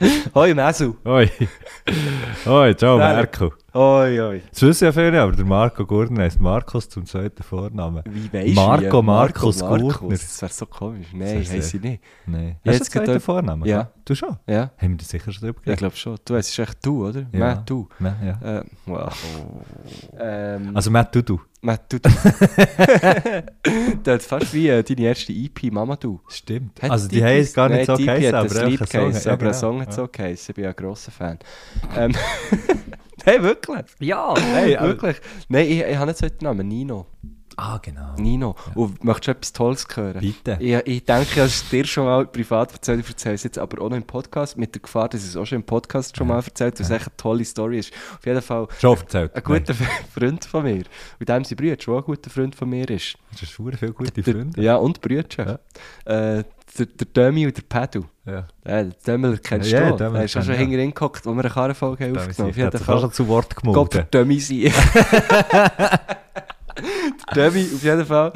Hoi Mesu. Hoi. Hoi, ciao. Marco. Hoi, hoi. Das wissen ja viele, aber der Marco Gurtner heißt Markus zum zweiten Vornamen. Wie weisst Marco du? Markus Gurtner. Das wäre so komisch. Nein, heisst sie nicht. Nein. Ja, Hast du einen zweiten Vornamen? Ja. Du schon? Ja, Haben wir das sicher schon drüber ich geredet? glaube schon. Du, es ist echt du, oder? Ja. Matt, du. Ja. ja. Äh, wow. Ähm, Also Matt, du, du. Matt, du. das ist fast wie äh, deine erste EP, Mama, du. Stimmt. Hat also die EP heisst gar nicht Nein, so die geheißen, aber Lied ein Song. geheißen, aber ein genau. Song hat so geheißen. Ich bin ja ein grosser Fan. Ähm, hey, wirklich? Ja, hey, Wirklich? Nein, ich, ich habe nicht so einen Namen. Nino. Ah, genau. Nino. Und möchtest du etwas Tolles hören? Bitte. Ich, ich denke, ich habe es dir schon mal privat erzählt. Ich erzähle es jetzt aber auch noch im Podcast. Mit der Gefahr, dass ich es auch schon im Podcast schon mal erzählt weil es echt eine tolle Story ist. Auf jeden Fall Schon erzählt. ein guter Freund von mir. Und dem sein Bruder schon ein guter Freund von mir ist. Das ist verdammt viele gute Der- Freunde. Ja, und Brüder. Äh, der, der Dömi und der Pedro. Ja. Äh, den Dömmel kennst Ja, du. Dömmel Der ist schon ich, hinterher gehockt, wo wir eine Karrenfolge aufgenommen Der haben. sich auch schon zu Wort Gott, der. Dömi sein. der Dömi, auf jeden Fall.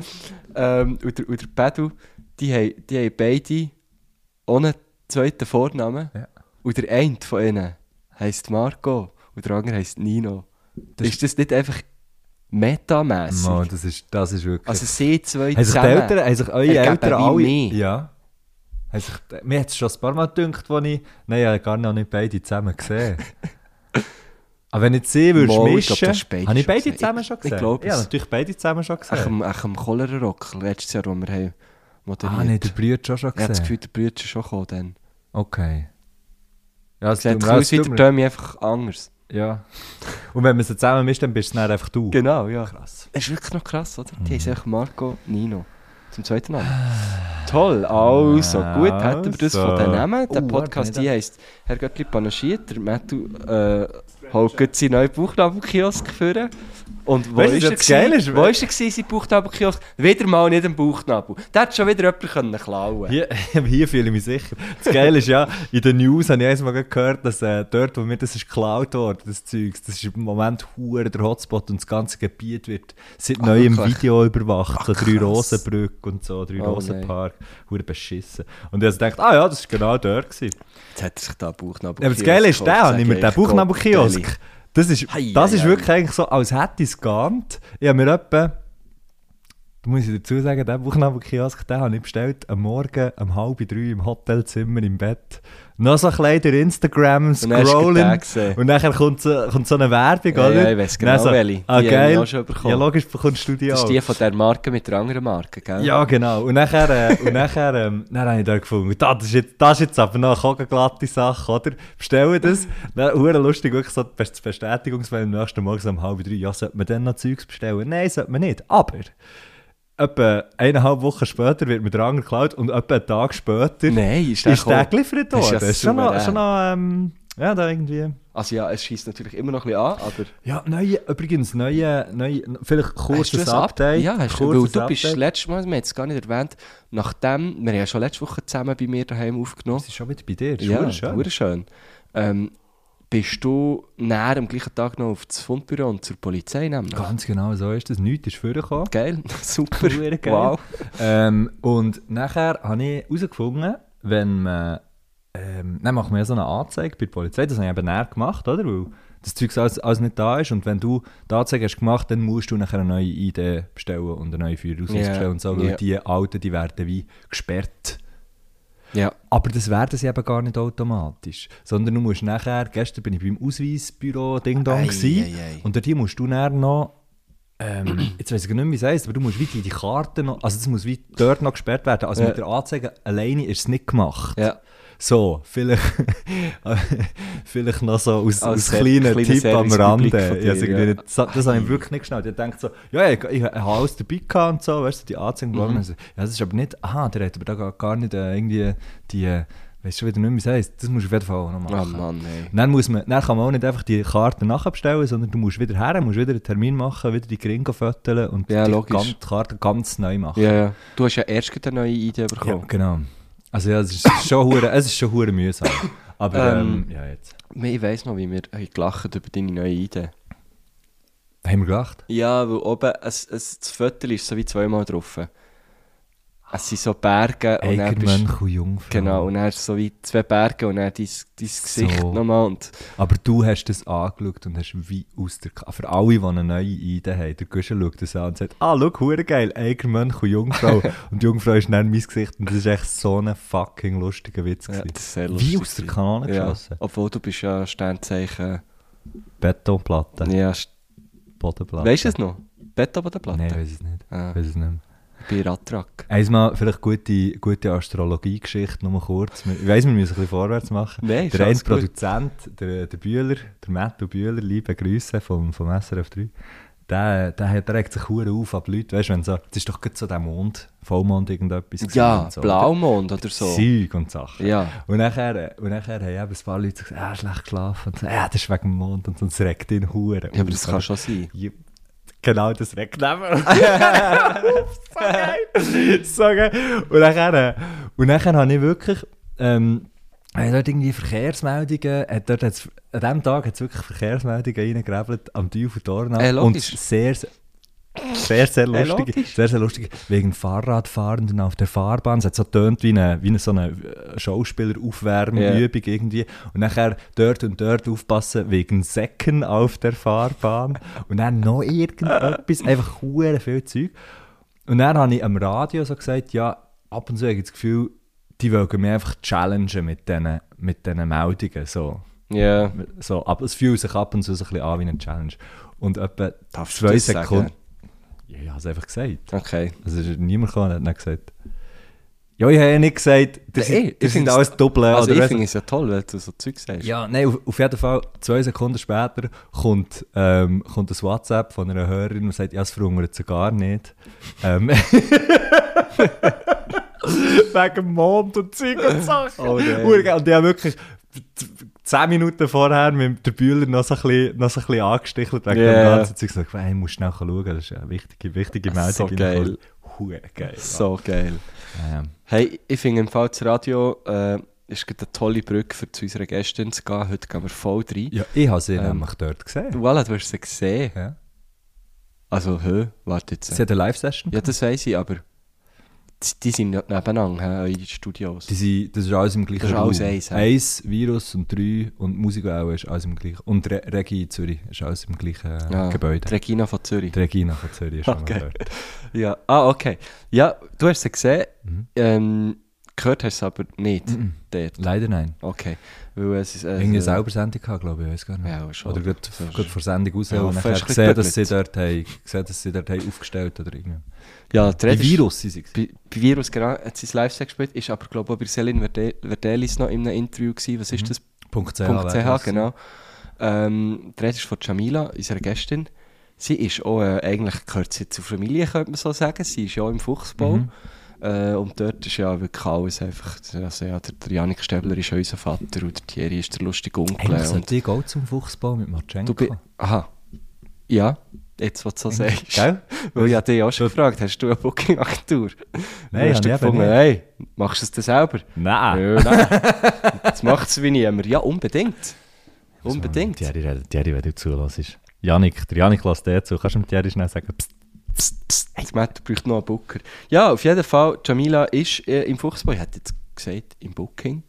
Ähm, und, der, und der Pedro, die haben, die haben beide ohne zweiten Vornamen. Ja. Und der eine von ihnen heisst Marco und der andere heisst Nino. Das ist das nicht einfach metamässig? Mann, das, ist, das ist wirklich... Also sie zwei haben sich die zusammen. Eltern, haben sich eure Eltern alle... mich. Ja. Haben sich, mir hat es schon ein paar Mal gedacht, als ich... Nein, ich habe gar noch nicht beide zusammen gesehen. Aber wenn ich sie würdest Mal, ich mischen, glaub, du hast beide habe ich beide gesehen. zusammen schon Ich- gesehen? ich glaub Ja, natürlich beide zusammen schon gesehen. ach, am Cholera-Rock, letztes Jahr, wo wir haben moderiert. Ah, nicht der Brüder schon schon Ich habe das gesehen? Gefühl, der Bruder ist schon gekommen dann. Okay. Ja, es Sie hat tut ein mir- bisschen es aus wie der Dömi, einfach anders. Ja. Und wenn man sie zusammen mischt, dann bist es dann einfach du. Genau, ja. Krass. Das ist wirklich noch krass, oder? Mhm. Die heißen einfach Marco Nino. Zum zweiten Namen. Toll, also gut, hätten wir das von den Also. Namen. Der Oh, Podcast warte, die heisst Herr Göttli panaschiert. Der Matthew äh, holt seinen neuen Buchnabelkiosk führen. Und wo Weißt du, ist er? gewesen? ist, wo ist er gewesen, sein Buchnabelkiosk? Wieder mal nicht im Bauchnabel. Der hat schon wieder jemand können klauen Hier, hier fühle ich mich sicher. Das Geile ist ja, in den News habe ich einmal gehört, dass äh, dort, wo mir das ist geklaut worden, das Zeugs, das ist im Moment hure der Hotspot und das ganze Gebiet wird seit Ach, neuem wirklich? Video überwacht. so Ach, drei krass. Rosenbrücke und so, drei Oh, Rosenpark, hure beschissen. Und ich habe gedacht, ah ja, das war genau dort. Gewesen. Jetzt hat er sich da Bauchnabelkiosk aber das Geile ist, der ich mir den. Bauchnabelkiosk. Das ist, Hei, das ist wirklich eigentlich so, als hätte ich es geahnt. Ich habe mir etwa, da muss ich dazu sagen, den Bauchnabelkiosk, den habe ich bestellt am Morgen um halb drei im Hotelzimmer im Bett. Noch so ein bisschen durch Instagram scrollen. Und nachher kommt so, kommt so eine Werbung, Ja, oder? ja, ich Und genau so, welche. Die Ah, wir geil. auch schon bekommen. Ja, logisch bekommst du die Das auch. ist die von der Marke mit der anderen Marke, gell? Ja, genau. Und nachher, äh, und nachher, ähm, dann habe ich da gefunden, das ist jetzt, das ist jetzt aber noch eine glatte Sache, oder? Bestellen das. Dann, lustig, wirklich so das Bestätigungsmail am nächsten Morgen so um halb drei. Ja, sollte man dann noch Zeugs bestellen? Nein, sollte man nicht. Aber, etwa eineinhalb Wochen später wird mir der Anger geklaut und etwa einen Tag später Nein, ist der ist der geliefert worden. ja Das ist schon noch, schon noch ähm, ja, da irgendwie... Also ja, es schießt natürlich immer noch ein bisschen an, aber... Ja, neue, übrigens, neue, neue vielleicht kurzes Update. Ja, hast du, weil du bist letztes Mal, wir haben es gar nicht erwähnt, nachdem, wir haben ja schon letzte Woche zusammen bei mir daheim aufgenommen. Das ist schon wieder bei dir, das ist Ja, schön. wunderschön. Ähm, bist du näher am gleichen Tag noch auf das Fundbüro und zur Polizei nämlich? Ganz genau so ist das. Nichts ist vorgekommen. Geil, super, geil. wow. Ähm, und nachher habe ich herausgefunden, wenn man. Ähm, dann man ja so eine Anzeige bei der Polizei. Das habe ich eben näher gemacht, oder? Weil das Zeug alles, alles nicht da ist. Und wenn du die Anzeige hast gemacht, dann musst du nachher eine neue ID bestellen und eine neue Führerausweis Ja, bestellen und so. Weil ja. die alten, die werden wie gesperrt. Ja, Aber das werden sie eben gar nicht automatisch. Sondern du musst nachher, gestern bin ich beim Ausweisbüro Ding Dong Ei, und dort musst du dann noch, ähm, jetzt weiß ich nicht mehr, wie es heisst, aber du musst wie die, die Karte noch, also das muss wie dort noch gesperrt werden. Also Ja. mit der Anzeige alleine ist es nicht gemacht. ja. So, vielleicht, vielleicht noch so aus, Als aus kleinen kleiner Tipp am Rande. Ich dir, irgendwie ja. nicht- so- das habe ich wirklich nicht geschnallt. Ich denke so, ja, ich, ich, habe alles dabei gehabt und so, weißt du, die Anzeige. Mhm. Mhm. Ja, das ist aber nicht, aha, der hat aber da gar- nicht äh, irgendwie die, Weißt du wieder nicht mehr, wie es heisst? Das musst du auf jeden Fall auch noch machen. Mann, ey. Dann, muss man, dann kann man auch nicht einfach die Karte nachbestellen, sondern du musst wieder her, musst wieder einen Termin machen, wieder die Gringo föteln und Ja, die Karte ganz neu machen. Ja, ja. Du hast ja erst eine neue Idee Ja, bekommen. genau. Also ja, es ist schon hure, es ist schon hure mühsam. Aber ähm, Ähm, ja, jetzt. Ich weiss noch, wie wir haben gelacht über deine neue Idee. Haben wir gelacht? Ja, weil oben es, es, das Foto ist so wie zweimal drauf. Es sind so Berge und dann bist Eigermönch und Jungfrau. Genau, und dann ist so wie zwei Berge und dann dein, dein Gesicht So. nochmal. Und Aber du hast das angeschaut und hast wie aus der Ka Für alle, die eine neue Idee haben, der Guschen schaut das an und sagt, ah, schau, hure geil, Eigermönch und Jungfrau. und die Jungfrau ist dann mein Gesicht und das ist echt so ein fucking lustiger Witz. ja, wie aus der Kanone ja. geschossen. Obwohl du bist ja Sternzeichen. Betonplatte, Ja, Bodenplatte. weißt du es noch? Bett oben der Platte? Nein, ich weiß es nicht. Ah. Ich weiß es nicht mehr. Bei Ratrak. Einmal vielleicht gute, gute Astrologie-Geschichte, nur kurz. Ich weiss, wir müssen ein bisschen vorwärts machen. Nein, der eine. Produzent, der, der Bühler, der Matthew Bühler, liebe Grüße vom, vom SRF 3, der, der, hat- der regt sich hure auf ab Leute, weißt wenn so, das ist doch gerade so der Mond, Vollmond irgendetwas. Ja, so, Blaumond oder so. Zeug und Sachen. Ja. Und nachher, und nachher haben eben ein paar Leute gesagt, ah, schlecht geschlafen. Und so, ja, das ist wegen dem Mond. Und so, das regt ihn hure Ja, aber das kann schon sein. Genau, das regt neben. so geil. so geil. Und nachher habe ich wirklich, ähm, ich dort irgendwie Verkehrsmeldungen, hat dort an diesem Tag hat es wirklich Verkehrsmeldungen reingegrabbelt am Teufel Dornau. Äh, und sehr, sehr, sehr lustig. logisch. sehr, sehr lustig. Wegen Fahrradfahrenden auf der Fahrbahn. Es hat so tönt wie eine, wie eine, so eine äh, Schauspieleraufwärmübung irgendwie. Und nachher dort und dort aufpassen wegen Säcken auf der Fahrbahn. Und dann noch irgendetwas. Einfach hure viel Zeug. Und dann habe ich am Radio so gesagt, ja, ab und zu habe ich das Gefühl, die wollen mich einfach challengen mit diesen mit diesen Meldungen. So. Ja. So, aber es fühlt sich ab und zu so ein bisschen an wie eine Challenge. Und etwa Darfst zwei das sagen? Ja, ich habe es einfach gesagt. Okay. Also ist niemand und hat dann gesagt. Ja, ich habe ja nicht gesagt, das, Ey, sind, das ich sind alles Doppel. Also ich finde es ja toll, wenn du so Zeug sagst. ja, nein, auf, auf jeden Fall, zwei Sekunden später kommt, ähm, kommt ein WhatsApp von einer Hörerin und sagt, ja, es verhungert sie gar nicht. Ähm, Wegen Mond und Zeug und Sachen. Oh. Urgeil. und die haben wirklich zehn Minuten vorher mit der Bühler noch so ein bisschen, noch so ein bisschen angestichelt wegen Ja. dem ganzen Zeug. Ich sage, hey, ich muss schnell schauen, das ist eine wichtige, wichtige Meldung. So geil. Hure geil. So geil. Ja, ja. Hey, ich finde im Fall das Radio äh, ist eine tolle Brücke für zu unserer Gästin zu gehen. Heute gehen wir voll rein. Ja, ich habe sie Ähm, nämlich dort gesehen. Voilà, du hast sie gesehen. Ja. Also, hä? Warte jetzt. Sie hat eine Live-Session Ja, das weiss ich, aber die, sind nebeneinander, eure Studios. Die sind, das ist alles im gleichen Das ist alles Raum. eins, ja. Eins, Virus und drei und Musik auch ist alles im gleichen. Und Re Regi in Zürich ist alles im gleichen Ja, Gebäude. Die Regina von Zürich. Die Regina von Zürich ist schon Okay. mal dort. Ja, ah, okay. Ja, du hast sie gesehen. Mhm. Ähm, gehört hast du es aber nicht. Mhm. Dort. Leider nein. Okay. Weil es ist, äh, Irgendwie eine selber Sendung glaube ich, ich weiß gar nicht. Ja, schon. Oder gerade, gerade vor Sendung raus Ja, und nachher ein gesehen, dass sie dort, haben, gesehen, dass sie dort haben aufgestellt oder irgendwie. Ja, die Bei Virus sind sie. Bei, bei Virus genau, hat sie Live-Set gespielt, ist aber glaube ich auch bei Selin Verde- Verdelis noch in einem Interview gewesen. Was ist Mhm. das? Punkt .ch, .ch, wäre das. genau. Ähm, die Rede ist von Jamila, unserer Gästin. Sie ist auch, äh, eigentlich gehört sie zur Familie, könnte man so sagen. Sie ist ja auch im Fuchsbau. Mhm. Äh, und dort ist ja wirklich alles einfach, also ja, der, der Janik Stäbler ist unser Vater und der Thierry ist der lustige Onkel. Eigentlich und ich auch zum Fuchsbau mit bist, aha, ja, jetzt was du so sagst. Gell? Weil ich habe dich auch schon gefragt, hast du eine Booking-Agentur? Nein, hast du gefunden, nicht. hey, machst du es denn selber? Nein. Ja, nein. Das macht es wie niemand. Ja, unbedingt. Unbedingt. Thierry, wenn du zulässt. Janik, der Janik lässt dir zu. Kannst du dem Thierry schnell sagen, pst, Psst, das Matt braucht noch einen Booker. Ja, auf jeden Fall, Jamila ist äh, im Fuchsbau, ich hätte jetzt gesagt, im Booking,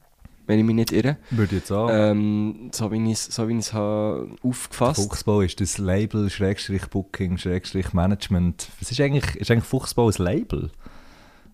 wenn ich mich nicht irre. würde ich jetzt auch. Ähm, so wie ich es so wie aufgefasst Fuchsbau ist das Label, Schrägstrich Booking, Schrägstrich Management. Was ist eigentlich, ist eigentlich Fuchsbau ein Label?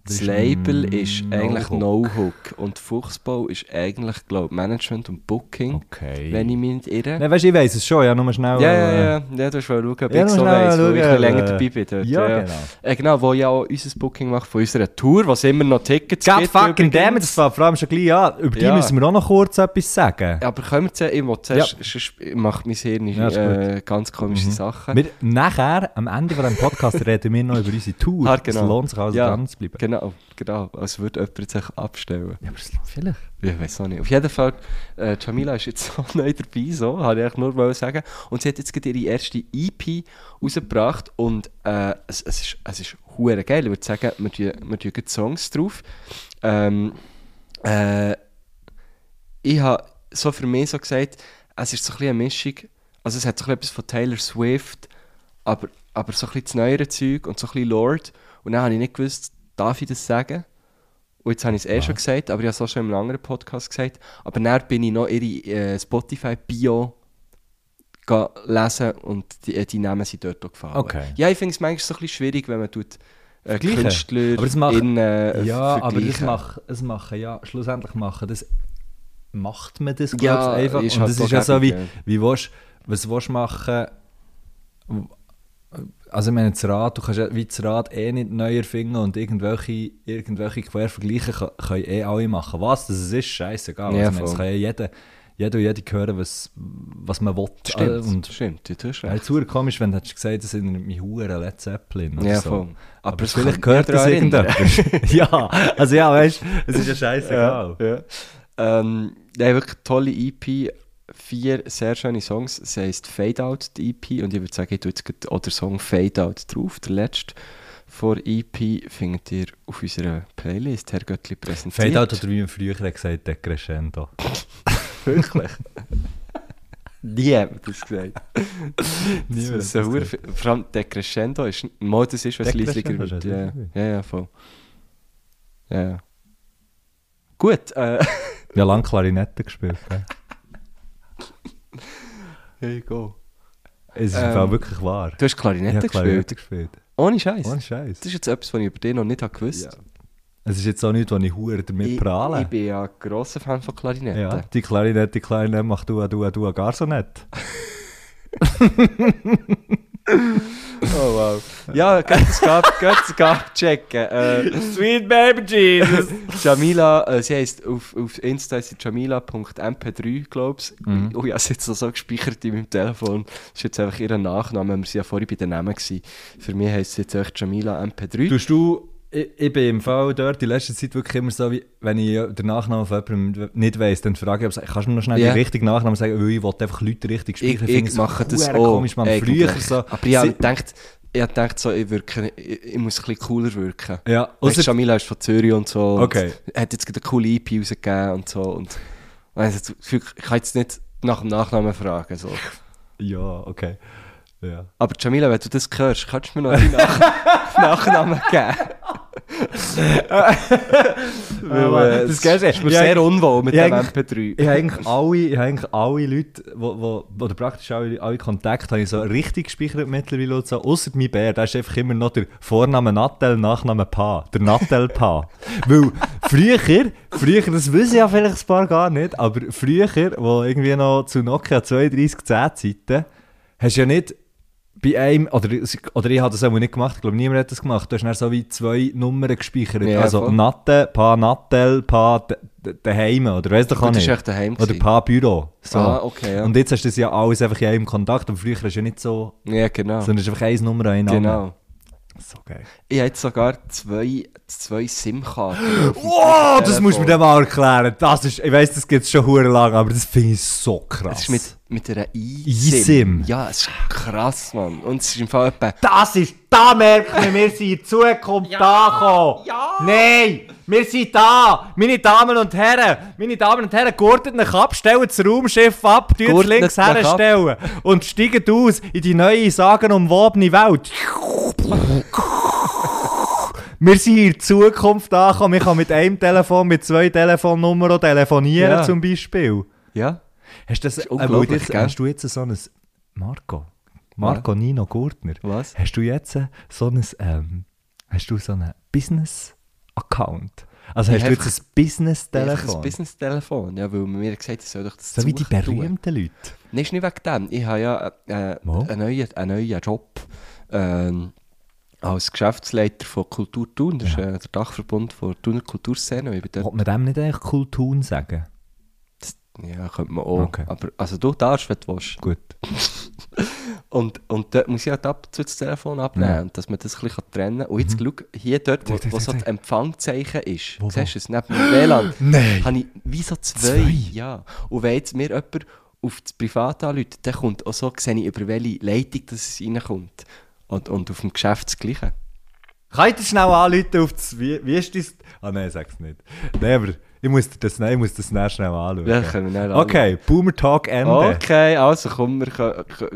Das ist Label ist eigentlich No-Hook. No-Hook und Fuchsbau ist eigentlich, glaube ich, Management und Booking, Okay. wenn ich mich nicht irre. Nein, weißt du, ich weiss es schon, ja, nur schnell. Ja, äh, ja, ja, ja, du hast schauen, ob Ja, ich so weiss, weil ich länger äh, dabei bin dort. Ja, genau. Äh, genau, wo ja auch unser Booking macht von unserer Tour, was immer noch Tickets God gibt. fucking übrigens. damn it, das war vor allem schon gleich an. Über die Ja. müssen wir auch noch kurz etwas sagen. Aber können wir zuerst, ich will zuerst, sonst macht mein Hirn Ja, äh, ganz komische Sachen. Wir, nachher, am Ende von diesem Podcast, reden wir noch über unsere Tour. Ah, Es lohnt sich also Ja, dran zu bleiben. genau, genau. Als würde jemand sich abstellen. Ja, aber es- vielleicht. Ich weiß auch nicht. Auf jeden Fall, äh, Jamila ist jetzt so neu dabei, so, habe ich nur wollen sagen. Und sie hat jetzt gerade ihre erste EP rausgebracht und äh, es, es ist, es ist hure geil. Ich würde sagen, wir tun, wir tun gerade Songs drauf. Ähm, äh, ich habe so für mich so gesagt, es ist so ein bisschen eine Mischung, also es hat so ein bisschen etwas von Taylor Swift, aber, aber so ein bisschen das neuere Zeug und so ein bisschen Lord. Und dann habe ich nicht gewusst, darf ich das sagen? Und jetzt habe ich es eh schon gesagt, aber ich habe es auch schon in einem anderen Podcast gesagt. Aber dann bin ich noch ihre äh, Spotify-Bio lesen und die, äh, die Namen sind dort auch gefallen. Okay. Ja, ich finde es manchmal so ein bisschen schwierig, wenn man tut, äh. Künstler Aber das macht- in, äh, Ja, aber das macht, es machen, ja, schlussendlich machen, das macht man das, Ja, glaube ich, einfach. Und halt das ist ja so wie, ja. wie willst, was willst du machen, also ich meine, das Rad, du kannst ja wie das Rad eh nicht neu erfinden und irgendwelche, irgendwelche Quervergleiche kann- können eh alle machen. Was das ist, scheißegal. Ja, also, meine, es kann ja jeder, jeder und jede hören, was, was man will. Stimmt, Äh, Und stimmt, du ja, recht. wäre komisch, wenn du hättest gesagt, das sind mich Huren Led Zeppelin oder Ja, so. voll. Aber, Aber es vielleicht gehört das irgendjemand. ja, also ja, weißt du, es ist ja scheißegal. Ja, ja. Ähm, ja, wirklich tolle EP. Vier sehr schöne Songs. Es heisst Fade Out, die EP. Und ich würde sagen, ich tue jetzt gerade auch den Song Fade Out drauf. Der letzte von EP findet ihr auf unserer Playlist, Herr Göttli präsentiert. Fade out oder wie man früher hat gesagt Decrescendo. Wirklich? Nie hat das gesagt. Niemand das ist hat so das Vor allem Decrescendo ist... Mal, das ist, was Decrescendo wird. Ja, ja, ja, voll. Ja, ja. Gut, äh... Ja, lange Klarinette gespielt. Hey, go. Es ist Ähm, wirklich wahr. Du hast Klarinette Ich habe gespielt? Klarinette gespielt. Ohne Scheiß. Ohne Scheiß. Das ist jetzt etwas, was ich über dich noch nicht habe gewusst Ja. Es ist jetzt auch nichts, wo ich Huren damit Ich, prahle. ich bin ja ein grosser Fan von Klarinette. ja, die Klarinette, die Klarinette macht du, du, du gar so nicht. Oh wow. Ja, geht es gab, geht es gab checken. Äh, Sweet Baby Jesus! Jamila, äh, sie heisst auf, auf Insta ist sie jamila.mp3, glaube ich. Mhm. Oh ja, sie hat so, so gespeichert in meinem Telefon. Das ist jetzt einfach ihr Nachname. Wir waren ja vorhin bei den Namen. Gewesen. Für mich heisst sie jetzt echt Jamila MP3. Tust du, ich, ich bin im Fall dort in letzter Zeit wirklich immer so, wie, wenn ich den Nachnamen von jemandem nicht weiss, dann frage ich, ob- kannst du mir noch schnell Ja. den richtigen Nachnamen sagen, weil ich will einfach Leute richtig ich, speichern. ich mache das auch. komisch, man. Früher so... Aber ich habe gedacht, ich habe gedacht so, ich, wirke, ich, ich muss ein bisschen cooler wirken. Ja, ausser, Jamila ist von Zürich und so. und Okay. Hat jetzt gerade eine coole EP rausgegeben und so. Und jetzt, ich kann jetzt nicht nach dem Nachnamen fragen. So. ja, okay. Ja. Aber Jamila, wenn du das hörst, kannst du mir noch einen Nach Nachnamen geben? Weil, äh, das du- ist mir sehr unwohl mit dem eigentlich- MP3. Ich habe eigentlich alle, ich habe eigentlich alle Leute, wo, wo, oder praktisch alle, alle Kontakte, habe ich so richtig gespeichert mittlerweile. und So. Ausser mein Bär, da ist einfach immer noch der Vorname Nattel, Nachname Pa. Der Nattel Pa. Weil früher, früher, das wissen ja vielleicht ein paar gar nicht, aber früher, wo irgendwie noch zu Nokia 3210 Zeiten, hast du ja nicht bei einem, oder, oder ich habe das auch nicht gemacht, ich glaube niemand hat das gemacht, du hast dann so wie zwei Nummern gespeichert. Ja, also voll. Natte, Pa Nattel, Pa d- d- daheim, oder weißt du nicht. war echt daheim. Oder paar Büro. So. Ah, okay, ja. Und jetzt hast du das ja alles einfach in einem Kontakt. Aber früher ist ja nicht so, Ja, genau. sondern es ist einfach eine Nummer, Name. Genau. So geil. Ich habe jetzt sogar zwei, zwei SIM-Karten. Wow, das musst du mir dann mal erklären. Das ist, ich weiss, das gibt es schon hure lang, aber das finde ich so krass. Es ist mit, mit einer eSIM? eSIM. Ja, es ist krass, Mann. Und es ist im Fall etwa... das ist, da merkt man, wir sind in Zukunft da gekommen. Nein, wir sind da. Meine Damen und Herren, meine Damen und Herren, gurtet euch ab, stellt das Raumschiff ab, tut links herstellen und steigt aus in die neue, sagenumwobene Welt. Wir sind in Zukunft angekommen. Ich kann mit einem Telefon, mit zwei Telefonnummern telefonieren Ja. zum Beispiel. Ja? Hast, das, ist äh, jetzt, hast du jetzt so ein... Marco? Marco Nino Gurtner? Was? Hast du jetzt so ein... Ähm, hast du so einen Business-Account? Also Ich hast du jetzt ein Business-Telefon? Ein Business-Telefon. Ja, weil man mir gesagt hat, ich soll doch das so wie die berühmten Leute. Nein, ist nicht wegen dem. Ich habe ja äh, Mal. einen, neuen, einen neuen Job ähm, als Geschäftsleiter von Kultur Thun. Das ist äh, der Dachverbund von Thuner Kulturszene. Wollte man dem nicht eigentlich Kultun sagen? Ja, könnte man auch. Okay. Aber, also du darfst, wenn du willst. Gut. Und, und dort muss ich halt ab zu das Telefon abnehmen, Ja. dass man das ein bisschen trennen kann. Und jetzt schau, hier dort, wo, wo so das Empfangzeichen ist, Wo, wo? siehst du es, neben dem WLAN, Nein. habe ich wie so zwei. Zwei? Ja. Und wenn jetzt mir jemand auf das Privat anruft, dann kommt auch so, sehe ich über welche Leitung dass es reinkommt. Und, und auf dem Geschäft das Gleiche. Kann ich dir schnell anrufen auf das... Wie, wie ist das... Ah nein, sag's nicht. Nein, aber ich muss das, nein, ich muss das schnell anschauen. Ja, können wir Okay, Boomer Talk Ende. Okay, also komm, wir ko- ko-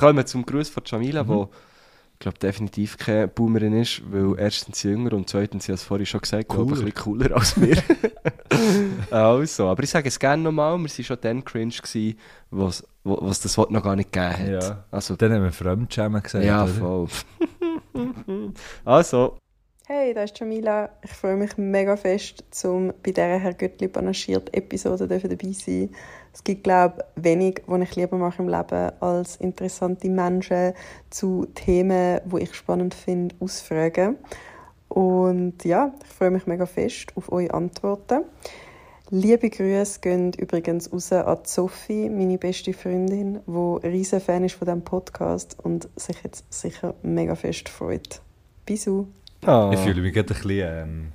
kommen zum Gruß von Jamila, wo ich glaube definitiv keine Boomerin ist, weil erstens sie jünger und zweitens, ich habe es vorhin schon gesagt, glaube ich, ein bisschen cooler als wir. also, aber ich sage es gerne nochmal, wir waren schon dann cringe, gewesen, was, was das Wort noch gar nicht gegeben hat. Ja. Also, Dann haben wir Fremdschämen gesagt, ja, voll. also, Hey, da ist Jamila. Ich freue mich mega fest, um bei dieser Herr Göttli panaschiert Episode dabei sein. Es gibt, glaube ich, wenig, was ich lieber mache im Leben, als interessante Menschen zu Themen, die ich spannend finde, ausfragen. Und ja, ich freue mich mega fest auf eure Antworten. Liebe Grüße gehen übrigens raus an Sophie, meine beste Freundin, die riesen Fan ist von diesem Podcast und sich jetzt sicher mega fest freut. Bisous. Ah, Ich fühle mich gerade ein bisschen... Ähm,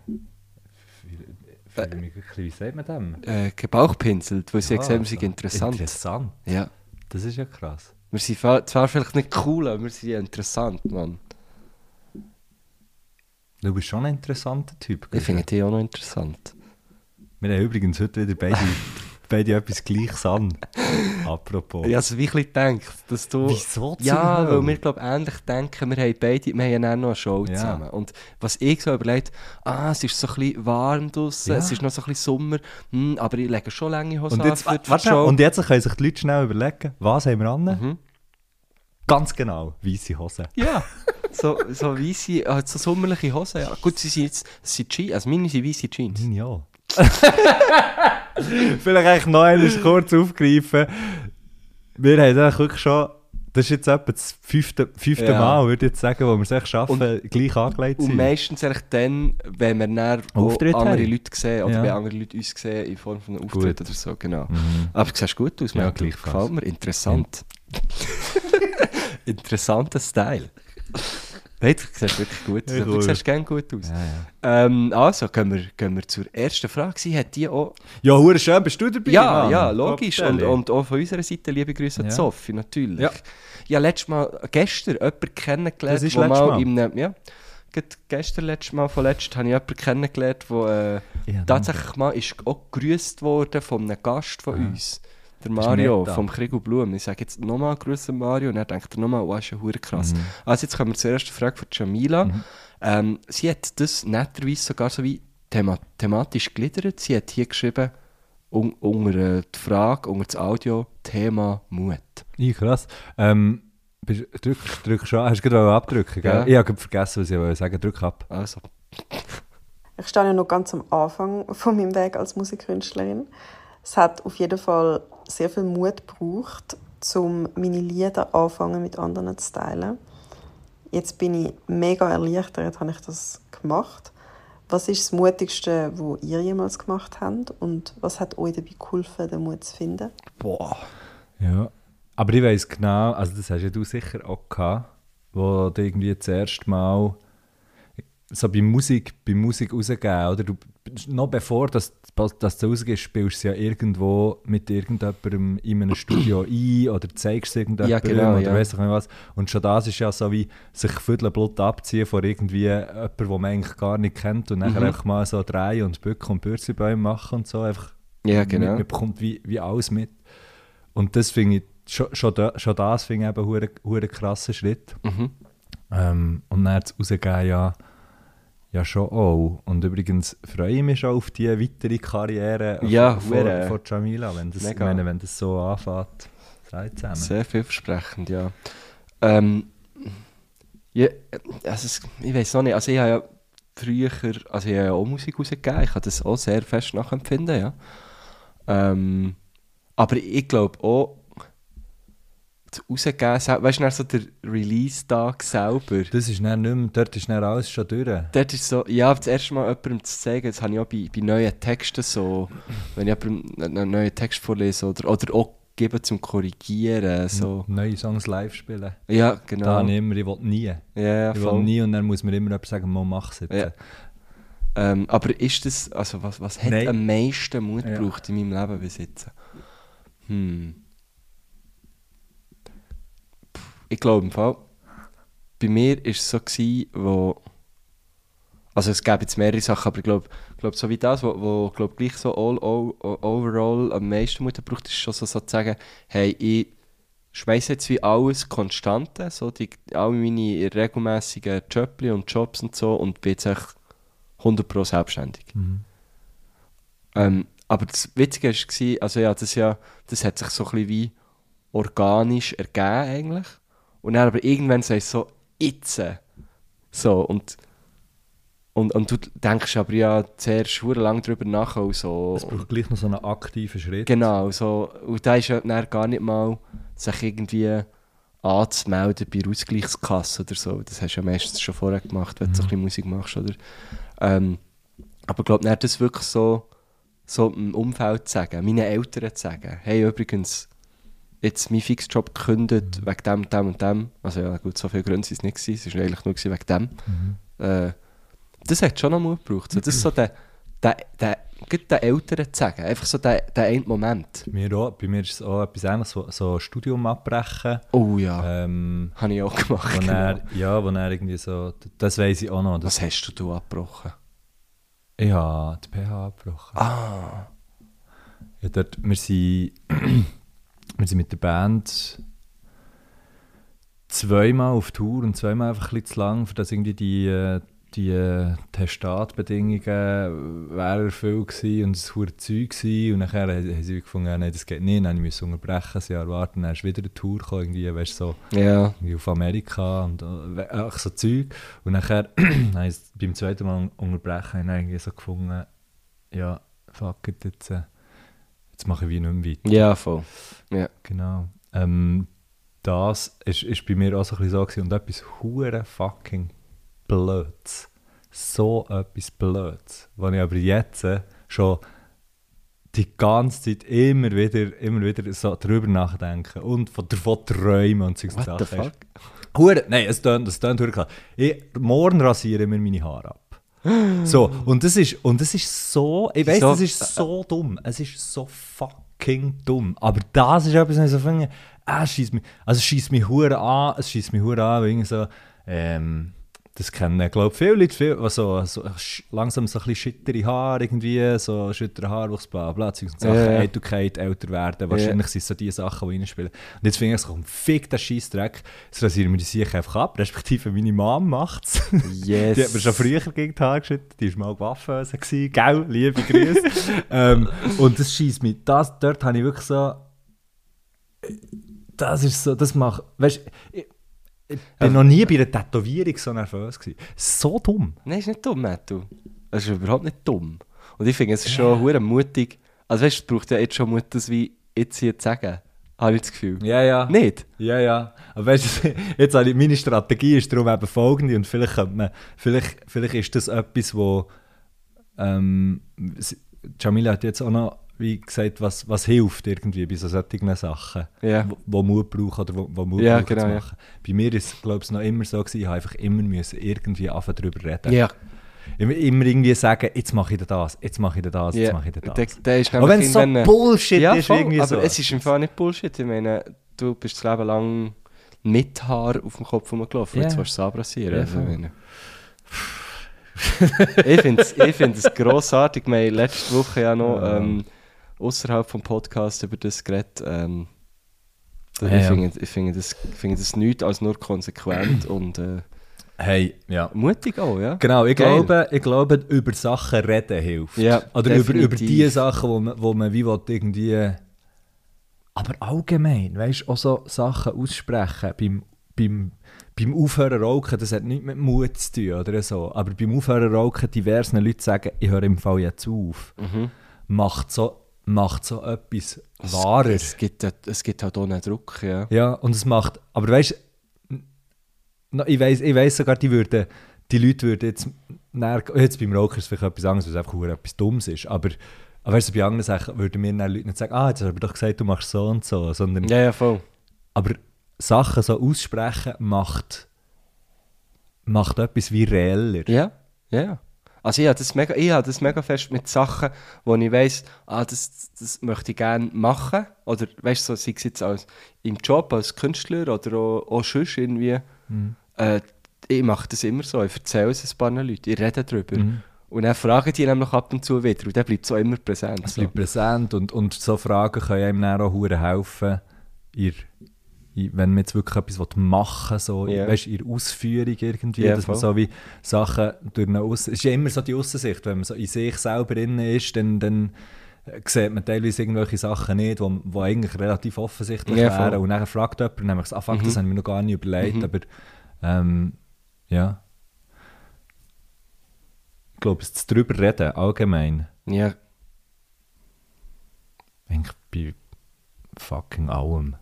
fühle, fühle mich ein bisschen, wie sagt man dem? äh, gebauchpinselt, weil sie Ja, hat gesehen, sind so. interessant. Interessant. Ja. Das ist ja krass. Wir sind zwar vielleicht nicht cool, aber wir sind interessant, Mann. Du bist schon ein interessanter Typ. Ich finde die auch noch interessant. Wir haben übrigens heute wieder beide, beide etwas Gleiches an. Apropos. Ich habe es wirklich gedacht, dass du... Wieso Ja, weil wir glaube ähnlich denken, wir haben beide, wir haben ja noch eine Show Ja. zusammen. Und was ich so überlegt, ah, es ist so ein bisschen warm draussen, Ja. es ist noch so ein bisschen Sommer, hm, aber ich lege schon lange Hosen Und jetzt, an für, warte, Show. und jetzt können sich die Leute schnell überlegen, was haben wir an? Mhm. Ganz genau, weiße Hosen. Ja, so, so weisse, halt so sommerliche Hosen, ja. Gut, sie sind jetzt, es sind Jeans, also meine sind weisse Jeans. Ja. Vielleicht noch einmal kurz aufgreifen. Wir haben eigentlich wirklich schon, das ist jetzt etwa das fünfte, fünfte Ja. Mal, würde ich jetzt sagen, wo wir es echt schaffen, gleich angelegt Und sind. meistens eigentlich dann, wenn wir dann Auftritt andere haben. Leute sehen, oder Ja. wenn andere Leute uns sehen, in Form von einem Auftritt Gut. oder so, genau. Mhm. Aber du siehst gut aus, Ja, gleichfalls. Gefällt mir. Interessant. Interessanter Style. Nein, du siehst wirklich gut aus. Du siehst gerne gut aus. Ja, ja. Ähm, also, gehen wir, gehen wir zur ersten Frage. Sie hat die auch... Ja, hure schön, bist du dabei? Ja, Mann? ja, logisch. Und, und auch von unserer Seite liebe Grüße an Ja. Sophie, natürlich. Ja. Ja, letztes Mal, gestern, jemanden kennengelernt, Das ist mal, Mal. einem, ja, gestern, letztes Mal, vorletzt, habe ich jemanden kennengelernt, der äh, Ja, tatsächlich mal ist auch gegrüßt worden von einem Gast von Aha. uns. Der Mario vom Krieg und Blumen. Ich sage jetzt nochmal Grüße an Mario und er denkt nochmal, oh, ist ja hure krass. Mhm. Also jetzt kommen wir zur ersten Frage von Jamila. Mhm. Ähm, sie hat das netterweise sogar so wie thema thematisch gegliedert. Sie hat hier geschrieben, un unter äh, die Frage, unter das Audio, Thema Mut. Ja, krass. Ähm, bist, drück, drück schon, hast du gerade abdrücken, gell? Ja. Ich habe vergessen, was ich wollte sagen. Drück ab. Also, Ich stehe ja noch ganz am Anfang von meinem Weg als Musikkünstlerin. Es hat auf jeden Fall sehr viel Mut gebraucht, um meine Lieder anfangen mit anderen zu teilen. Jetzt bin ich mega erleichtert, habe ich das gemacht. Was ist das Mutigste, was ihr jemals gemacht habt? Und was hat euch dabei geholfen, den Mut zu finden? boah. Ja. Aber ich weiss genau, also das hast ja du sicher auch gehabt, wo du irgendwie das erste Mal so bei Musik, bei Musik rausgeben, oder? Du, noch bevor das, das du rausgehst, spielst du ja irgendwo mit irgendjemandem in einem Studio ein oder zeigst es irgendjemandem Ja, genau, oder ja. weiss ich nicht was. Und schon das ist ja so wie sich Viertelblut abziehen von irgendwie jemandem, den man eigentlich gar nicht kennt und dann Mhm. einfach mal so drehen und bücken und Bürzebäume machen und so. Einfach Ja, man, genau. man bekommt wie, wie alles mit. Und das finde ich, schon, schon, da, schon das finde ich eben einen krassen Schritt. Mhm. Ähm, und dann das rausgeben, ja, ja schon auch. Und übrigens freue ich mich schon auf die weitere Karriere Ja, von, von Jamila, wenn das, Mega. meine, wenn das so anfängt. Zusammen. Sehr vielversprechend, ja. Ähm, ja also es, ich weiß noch nicht, also ich habe ja früher, also ich habe ja auch Musik rausgegeben, ich kann das auch sehr fest nachempfinden, ja. Ähm, aber ich glaube auch, Rausgeben, sel- weißt du, so der Release-Tag selber, Das ist dann nicht mehr, dort ist dann alles schon durch. Dort ist so, ja, das erste Mal jemandem zu zeigen, das habe ich auch bei, bei neuen Texten so, wenn ich jemandem einen neuen Text vorlese oder, oder auch geben zum Korrigieren. So. Neue Songs live spielen. Ja, Da genau. ich immer, ich will nie. ja, Ich will nie und dann muss mir immer jemand sagen, man mach es jetzt. Ja. Ähm, aber ist das, also was, was hat Nein. am meisten Mut Ja. gebraucht in meinem Leben bis jetzt? Hm. Ich glaube im Fall, bei mir war es so, gewesen, wo, also es gäbe jetzt mehrere Sachen, aber ich glaube, glaub, so wie das, wo, wo glaub, gleich so all, all, overall am meisten Mut braucht, ist schon so, so zu sagen, hey, ich schmeiße jetzt wie alles Konstante, so die, alle meine regelmäßigen Jobs und Jobs und so und bin jetzt echt 100% selbstständig. Mhm. Ähm, aber das Witzige war, also ja, das, ja, das hat sich so ein bisschen wie organisch ergeben eigentlich. Und dann aber irgendwann sagst du so, jetzt. So, und, und, und du denkst aber ja zuerst lange darüber nach. auch So, Es braucht gleich noch so einen aktiven Schritt. Genau, so, und da ist ja dann gar nicht mal, sich irgendwie anzumelden bei der Ausgleichskasse oder so. Das hast du ja meistens schon vorher gemacht, wenn du so ein bisschen Musik machst. Oder? Ähm, aber ich glaube, das wirklich so, so im Umfeld zu sagen, meinen Eltern zu sagen, hey, übrigens, jetzt mein Fixjob gekündigt wegen dem, dem und dem. Also ja, gut, so viele Gründe sind es nicht gewesen, es war eigentlich nur wegen dem. Äh, das hat schon noch Mut gebraucht. So, das ist so der, der, der, den Eltern zu sagen, einfach so der, der eine Moment. Bei mir, auch, bei mir ist es auch etwas ähnliches, so, so ein Studium abbrechen. Oh ja, Ähm, habe ich auch gemacht. wo genau. er, ja, wo er irgendwie so, das weiß ich auch noch. Was hast du da abgebrochen? ich habe die PH abgebrochen. Ah, Ja, dort, wir, sind, wir sind mit der Band zweimal auf Tour und zweimal einfach ein bisschen zu lang, für das irgendwie die, äh, die äh, Testatbedingungen wären erfüllt gewesen und es war Zeug gewesen. und nachher haben sie gefunden, ja, nein, das geht nicht, dann musste ich unterbrechen, ein Jahr warten, dann ist wieder eine Tour gekommen, irgendwie, weißt, so ja. irgendwie auf Amerika und äh, ach, so Zeug. Und nachher, dann haben sie beim zweiten Mal unterbrechen, haben irgendwie so gefunden, ja, fuck it, jetzt, äh, jetzt mache ich wie nicht mehr weiter. Ja, voll. Ja. Genau. Ähm, das ist, ist bei mir auch so ein bisschen so gewesen. und etwas hure fucking Blöds. So etwas Blöds. Was ich aber jetzt schon die ganze Zeit immer wieder, immer wieder so drüber nachdenke und von, davon träumen und solche What the Sachen. fuck? Hure, nein, es tönt, es tönt hure klar. Ich, morgen rasiere ich mir meine Haare ab. So, und das ist, und das ist so, ich weiß, So- das ist so dumm. Es ist so fucking dumm. Aber das ist etwas, was ich so finde, ah, schießt mich, also schießt mich hure an, es schießt mich hure an, irgendwie so, ähm, das kennen, glaube ich, viele Leute, viel, also, so langsam so ein bisschen schittere Haare irgendwie, so schittere Haarwuchs, bla bla, Sachen, ja. Eitelkeit, älter werden, wahrscheinlich sind es so die Sachen, die reinspielen. Und jetzt finde ich so, fick den Scheissdreck, jetzt rasieren wir die sicher einfach ab, respektive meine Mom macht es. Yes. Die hat mir schon früher gegen die Haare geschüttet, die war mal Waffenöse, gewesen, gell, liebe Grüße. ähm, und das schießt mich, das, dort habe ich wirklich so, das ist so, das macht, weißt ich, ich bin noch nie bei einer Tätowierung so nervös gewesen. So dumm. Nein, ist nicht dumm, Mattu. Es ist überhaupt nicht dumm. Und ich finde, es ist schon hure mutig. Also weißt du, es braucht ja jetzt schon Mut, das wie jetzt hier zu sagen. Habe ich das Gefühl. Ja, ja. Nicht? Ja, ja. Aber weißt du, jetzt habe ich, meine Strategie ist darum eben folgende und vielleicht könnte man, vielleicht, vielleicht ist das etwas, wo ähm, Jamila hat jetzt auch noch wie gesagt, was, was hilft irgendwie bei so solchen Sachen, Ja. wo, wo Mut braucht oder wo, wo Mut Ja, braucht genau, machen. Bei mir ist es, glaube ich, noch immer so gewesen, ich habe einfach immer müssen irgendwie anfangen darüber reden. Ja. Immer, immer irgendwie sagen, jetzt mache ich das, jetzt mache ich das, jetzt mache ich das. Der, der ist Auch wenn es so irgendwann- Bullshit ja, ist, voll, irgendwie aber so. es ist im Fall nicht Bullshit. Ich meine, du bist das Leben lang mit Haar auf dem Kopf rumgelaufen. Ja. Jetzt willst du es abrasieren. Also, ich finde es ich grossartig. Wir letzte Woche ja noch Ja. ähm, außerhalb vom Podcast über das geredet. Ähm, Ja, ich finde ich finde das, ich finde das nichts als nur konsequent und äh, Hey, ja. mutig auch, ja? Genau, ich Geil. glaube, ich glaube, über Sachen reden hilft. Ja, Oder über, über die Sachen, wo man, wo man wie will, irgendwie. Aber allgemein, weißt du, auch so Sachen aussprechen. Beim, beim, beim Aufhören rauchen, das hat nichts mit Mut zu tun oder so. Aber beim Aufhören rauchen, diversen Leuten sagen, ich höre im Fall jetzt auf. Mhm. Macht, so, macht so etwas wahrer. Es, es, gibt, es gibt halt auch einen Druck, ja. Ja, und es macht, aber weißt du, ich weiß ich weiss sogar, die würden, die Leute würden jetzt, näher, jetzt beim Rauchen ist es vielleicht etwas anderes, weil es einfach nur etwas Dummes ist, aber Aber weißt du, bei anderen Sachen würden mir dann Leute nicht sagen, ah, jetzt hast du doch gesagt, du machst so und so, sondern Ja, ja, voll. aber Sachen so aussprechen macht, macht etwas wie reeller. Ja, ja. Also ich habe das mega, ich habe das mega fest mit Sachen, wo ich weiss, ah, das, das möchte ich gerne machen. Oder weißt du, so, sei es jetzt als, im Job als Künstler oder auch, auch sonst irgendwie. Äh, ich mache das immer so, ich erzähle es ein paar Leuten, ich rede darüber. Und dann fragen die nämlich ab und zu wieder und dann bleibt es auch immer präsent. Es So. bleibt präsent und, und so Fragen können einem dann auch helfen, ihr, wenn man jetzt wirklich etwas machen will, so, Ja. weißt, in der Ausführung irgendwie, Ja, dass man voll. so wie Sachen durch eine Aussen... Es ist ja immer so die Aussensicht, wenn man so in sich selber drin ist, dann, dann sieht man teilweise irgendwelche Sachen nicht, die wo, wo eigentlich relativ offensichtlich voll. wären und dann fragt jemand, und dann denke ich, ah fuck, das Mhm. habe ich mir noch gar nicht überlegt, Mhm. aber ähm, ja. Ich glaube, das drüber reden, allgemein, Ja, eigentlich bei fucking allem.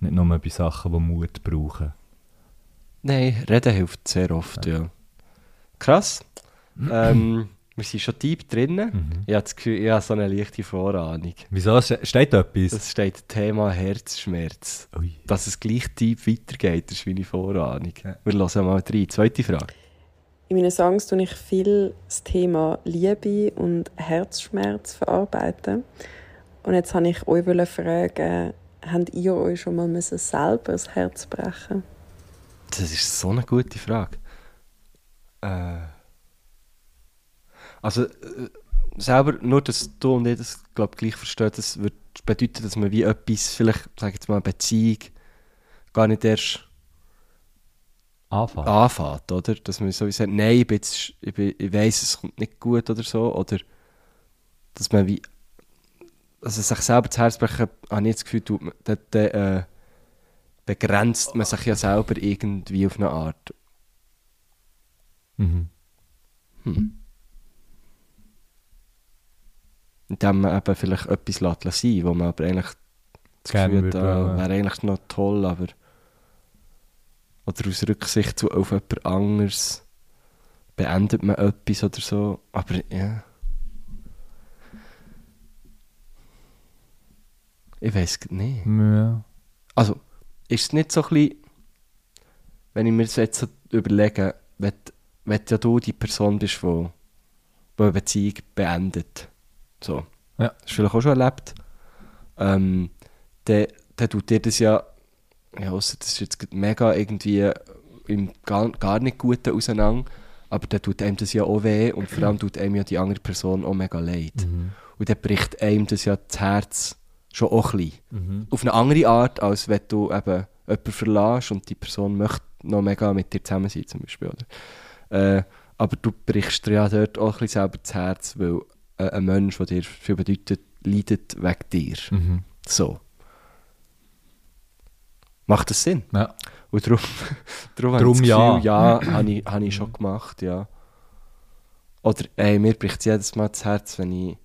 Nicht nur bei Sachen, die Mut brauchen. nein, reden hilft sehr oft, ja. Krass. ähm, wir sind schon deep drinnen. Mhm. Ich habe das Gefühl, ich habe so eine leichte Vorahnung. Wieso? Ste- Steht etwas? Es steht Thema Herzschmerz. Ui. Dass es gleich deep weitergeht, das ist meine Vorahnung. Ja. Wir hören mal rein. Zweite Frage. In meinen Songs tue ich viel das Thema Liebe und Herzschmerz verarbeiten. Und jetzt wollte ich euch fragen, habt ihr euch schon mal müssen selber das Herz brechen Das ist so eine gute Frage. Äh, also, äh, selber, nur dass du und ich das glaub, gleich verstehen, das würde bedeuten, dass man wie etwas, vielleicht, sag ich jetzt mal, eine Beziehung, gar nicht erst Anfangen. anfängt, oder? Dass man so wie sagt, nein, ich, bin jetzt, ich, bin, ich weiss, es kommt nicht gut oder so, oder dass man wie, also sich selber das Herz brechen, habe ich das Gefühl, tut man, dort, äh, begrenzt man sich ja selber irgendwie auf eine Art. Mhm. Hm. Indem man eben vielleicht etwas lässt sein, wo man aber eigentlich das Gerne Gefühl hat, ah, wäre eigentlich noch toll, aber oder aus Rücksicht zu, auf jemand anderes beendet man etwas oder so, aber ja. Ich weiß nicht. Ja. Also, ist es nicht so ein bisschen, wenn ich mir das jetzt so überlege, wenn, wenn ja du die Person bist, die, die eine Beziehung beendet, so, Ja. hast du vielleicht auch schon erlebt, ähm, dann, dann tut dir das ja, ja ausser das ist jetzt mega irgendwie im gar, gar nicht Guten auseinander, aber dann tut einem das ja auch weh und vor allem tut einem ja die andere Person auch mega leid. Mhm. Und dann bricht einem das ja das Herz schon auch ein bisschen Mhm. auf eine andere Art, als wenn du eben jemanden verlässt und die Person möchte noch mega mit dir zusammen sein, zum Beispiel. Oder? Äh, aber du brichst dir ja dort auch ein bisschen selber das Herz, weil äh, ein Mensch, der dir viel bedeutet, leidet wegen dir. Mhm. So. Macht das Sinn? Ja. Und darum, darum, Darum ja. Gefühl, ja, habe ich, habe ich schon gemacht, ja. Oder, ey, mir bricht jedes Mal das Herz, wenn ich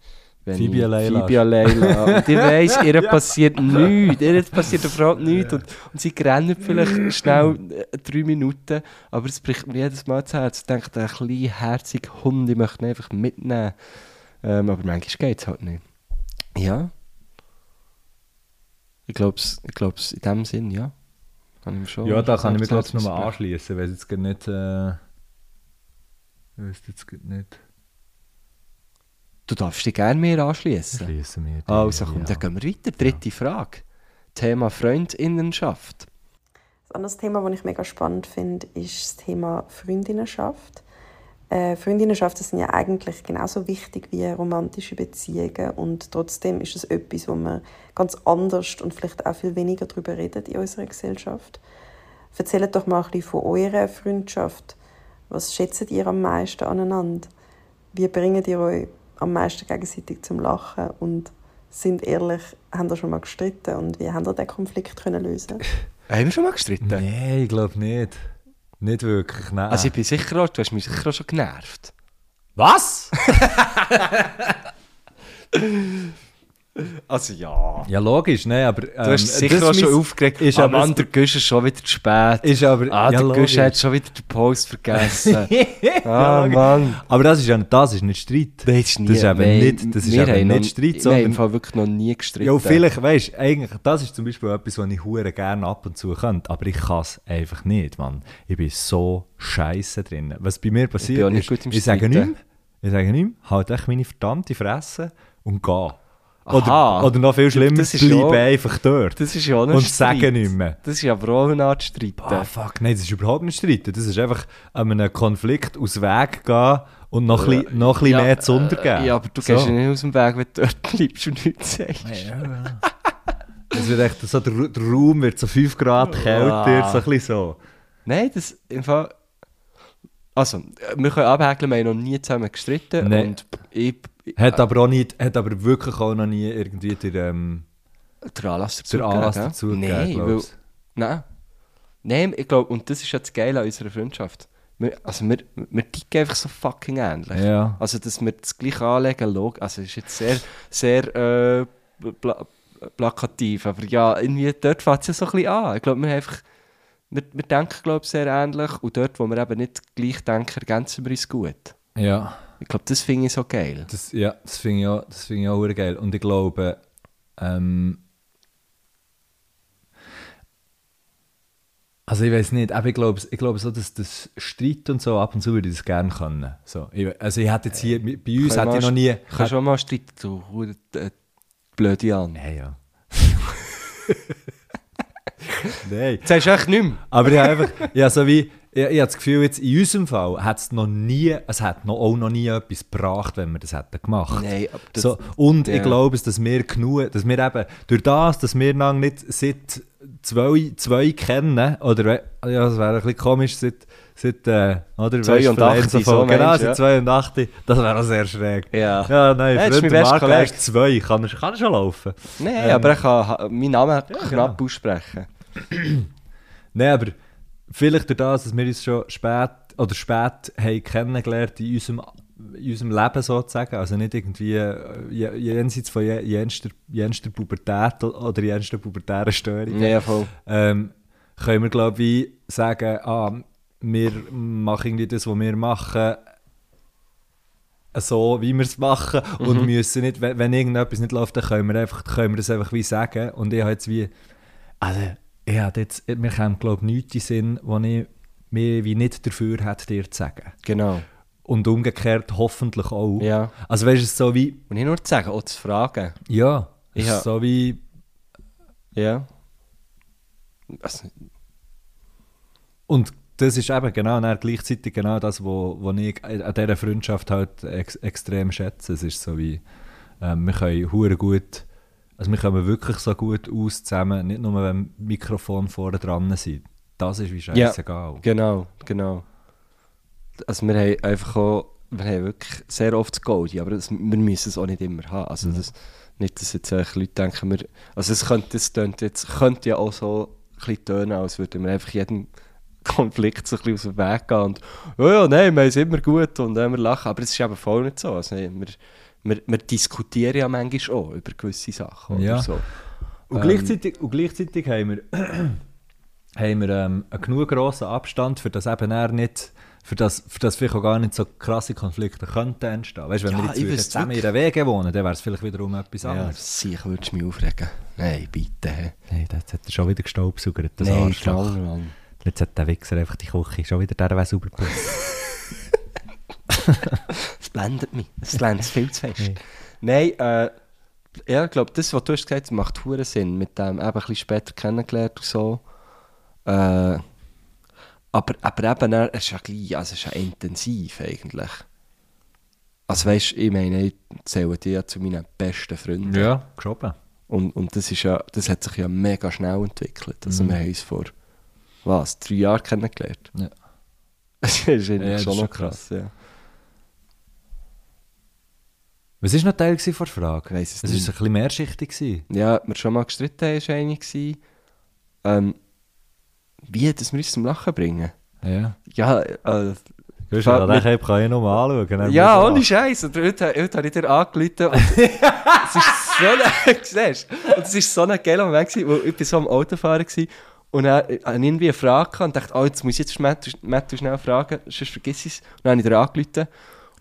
wenn Phoebe ich allein Phoebe allein lasse. Und ich weiss, ihr passiert nichts, ihr passiert überhaupt nichts und, und sie rennen vielleicht schnell äh, drei Minuten, aber es bricht mir jedes Mal das Herz. Ich denke, der kleine, herzige Hund, ich möchte ihn einfach mitnehmen. Ähm, aber manchmal geht es halt nicht. Ja. Ich glaube es ich glaub's in dem Sinn, ja. Kann ich mir schon Ja, da kann ich mich glaube ich nochmal anschließen, weil es jetzt nicht. Äh, ich weiß jetzt nicht. Du darfst dich gerne mehr anschließen. Schließen wir. die, Also komm, ja. dann gehen wir weiter. Dritte Frage. Thema Freundinnenschaft. Ein anderes Thema, das ich mega spannend finde, ist das Thema Freundinnenschaft. Äh, Freundinnenschaften sind ja eigentlich genauso wichtig wie romantische Beziehungen und trotzdem ist es etwas, wo man ganz anders und vielleicht auch viel weniger darüber redet in unserer Gesellschaft. Erzählt doch mal ein bisschen von eurer Freundschaft. Was schätzt ihr am meisten aneinander? Wie bringt ihr euch am meisten gegenseitig zum Lachen und sind ehrlich, haben ihr schon mal gestritten und wie habt ihr diesen Konflikt können lösen? Haben wir schon mal gestritten? Nein, ich glaube nicht. Nicht wirklich, nein. Also ich bin sicher auch, du hast mich sicher auch schon genervt. Was? Also ja. Ja, logisch, ne, aber... Du hast sicher auch schon aufgeregt. ist aber Mann, der Gusch ist schon wieder zu spät. Ist aber... ah, ja, der logisch. hat schon wieder den Post vergessen. ah, logisch. Mann. Aber das ist ja das ist nicht Streit. Nein, das ist, nie, Das ist eben wir- nicht- das ist eben nicht Streit, Wir haben sondern- im Fall wirklich noch nie gestritten. Ja, vielleicht, weißt du, eigentlich, das ist zum Beispiel etwas, was ich hure gerne ab und zu könnte, aber ich kann es einfach nicht, Mann. Ich bin so scheiße drin. Was bei mir passiert nicht ist, ich sage nichts, ich sage nichts, halt echt meine verdammte Fresse und gehe. Aha. Oder, oder noch viel schlimmer, Das ist bleibe ja- einfach dort. Das ist ja auch ein und Streit. sage nicht mehr. Das ist aber auch eine Art Streit. Ah, fuck, nein, das ist überhaupt nicht streiten. Das ist einfach an einem Konflikt aus dem Weg gehen und noch ein bisschen, noch ein bisschen mehr zu untergeben. Ja, aber du So. gehst ja nicht aus dem Weg, wenn du dort bleibst und nichts sagst. Es wird echt so, der, der Raum wird so 5 Grad kälter, so ein bisschen so. Nein, das im Fall. Also, äh, wir können abhäkeln, wir haben noch nie zusammen gestritten. Nein. Und ich. Hat aber auch nicht, hat aber wirklich auch noch nie irgendwie der, ähm, Der Anlass dazu. der Anlass gegeben, dazu gell? gegeben, Nein, weil, nein. Nein, ich glaube, und das ist ja das Geile an unserer Freundschaft. Wir, also, wir, wir ticken einfach so fucking ähnlich. Ja. Also, dass wir das gleiche anlegen, log also, ist jetzt sehr, sehr äh, pla plakativ. Aber ja, irgendwie dort fängt es ja so ein bisschen an. Ich glaube, wir einfach. Wir, wir denken, glaube sehr ähnlich. Und dort, wo wir eben nicht gleich denken, ergänzen wir uns gut. Ja, Ich glaube, das finde ich so geil. das, ja, das finde ich auch, das finde ich auch geil. Und ich glaube, ähm, also ich weiß nicht, aber ich glaube, ich glaube so, dass das Streit und so ab und zu würde ich das gerne können. So, ich, also ich hätte jetzt hier, bei uns wir ich noch nie... Kannst du auch mal streiten, du äh, blöde an. Nein, ja. Nein. Jetzt sagst du echt nicht mehr. Aber ich habe einfach, ja, so wie, ich, ich habe das Gefühl, jetzt in unserem Fall hat es noch nie, es hat noch, auch noch nie etwas gebracht, wenn wir das hätten gemacht. Nein, das- so, und ja. ich glaube, dass wir genug, dass wir eben, durch das, dass wir lang nicht seit zwei, zwei kennen, oder, ja, das wäre ein bisschen komisch, seit, seit äh, oder, Zwei weisst, und vielleicht acht, so so Genau, seit ja. zwei und acht, das wäre auch sehr schräg. Ja. Ja, nein, Ja, Freund, Marco, er ist zwei, kann er, kann er schon laufen. Nein, Ähm, aber ich kann meinen Namen knapp genau. aussprechen. Nein, aber vielleicht durch das, dass wir uns schon spät oder spät haben kennengelernt in unserem, in unserem Leben sozusagen, also nicht irgendwie äh, je- jenseits von je- jenster, jenster Pubertät oder jenster pubertären Störungen, Ja, voll. ähm, können wir glaube ich sagen, ah, wir machen irgendwie das, was wir machen, so, wie wir es machen und Mhm. müssen nicht, wenn, wenn irgendetwas nicht läuft, dann können wir, einfach, können wir das einfach wie sagen und ich habe jetzt wie, also ich habe jetzt, mir kommt glaube ich nichts in Sinn, wo ich mir wie nicht dafür hätte, dir zu sagen. Genau. Und umgekehrt hoffentlich auch. Ja. Also weißt du, es so wie, Und nicht nur zu sagen, auch zu fragen. ja, es Ja. ist so wie, Ja. Also, Und das ist eben genau dann gleichzeitig genau das, wo, wo ich an dieser Freundschaft halt ex extrem schätze. Es ist so wie, ähm, wir können hure gut, also wir kommen wirklich so gut aus zusammen, nicht nur wenn Mikrofon vorne dran sind. Das ist wie Ja. scheißegal. genau, genau. Also wir haben einfach auch, wir haben wirklich sehr oft das Gold, aber das, wir müssen es auch nicht immer haben. Also das, nicht, dass jetzt eigentlich Leute denken, wir, also es könnte, das tönt jetzt, könnte ja auch so ein bisschen tönen, als würden wir einfach jeden Konflikt so ein bisschen aus dem Weg gehen und ja, ja, nein, wir haben es immer gut und äh, wir lachen, aber es ist eben voll nicht so. Also, wir, wir, wir diskutieren ja manchmal auch über gewisse Sachen oder Ja. so. Und, Ähm. gleichzeitig, und gleichzeitig haben wir, haben wir ähm, einen genug grossen Abstand, für das eben er nicht, für das, für das vielleicht auch gar nicht so krasse Konflikte könnten entstehen. Weißt du, wenn Ja, wir jetzt wüsste zusammen in der Wege wohnen, dann wäre es vielleicht wiederum etwas Ja, anderes. sicher würdest du mich aufregen. Nein, bitte. Nein, jetzt hat er schon wieder gestaubsaugert, das Nein, Arschloch. klar, Mann. Jetzt hat der Wichser einfach die Küche schon wieder der Weg sauber geputzt. Es blendet mich. Es blendet viel zu fest. Nein, äh, ja, ich glaube, das, was du hast gesagt hast, macht hure Sinn. Mit dem eben ein bisschen später kennengelernt und so. Äh, aber, aber eben, es ist ja gleich, also es ist ja intensiv eigentlich. Also weißt du, ich meine, ich zähle die ja zu meinen besten Freunden. ja, geschoben. Und, und das, ist ja, das hat sich ja mega schnell entwickelt. Also Mhm. wir haben uns vor, was, drei Jahren kennengelernt. Ja. Das ist Ja, das schon ist noch krass. krass, ja. Was war noch Teil von der Frage? Ich weiss es Es war ein bisschen mehrschichtig. Gewesen. Ja, wir schon mal gestritten haben, war eine. gewesen. Ähm, wie, dass wir uns zum Lachen bringen? Ja. Ja, äh, du an mir- den Cape kann ich noch mal anschauen. Ja, ohne ich Scheiß. Und heute, heute habe ich dir angerufen und es ist so ein, siehst du? und es ist so ein geiler Moment gewesen, wo ich so am Autofahren war und dann ich irgendwie eine Frage und dachte, oh, jetzt muss ich jetzt Matthew, Matthew schnell fragen, sonst vergiss ich es. Und dann habe ich dir angerufen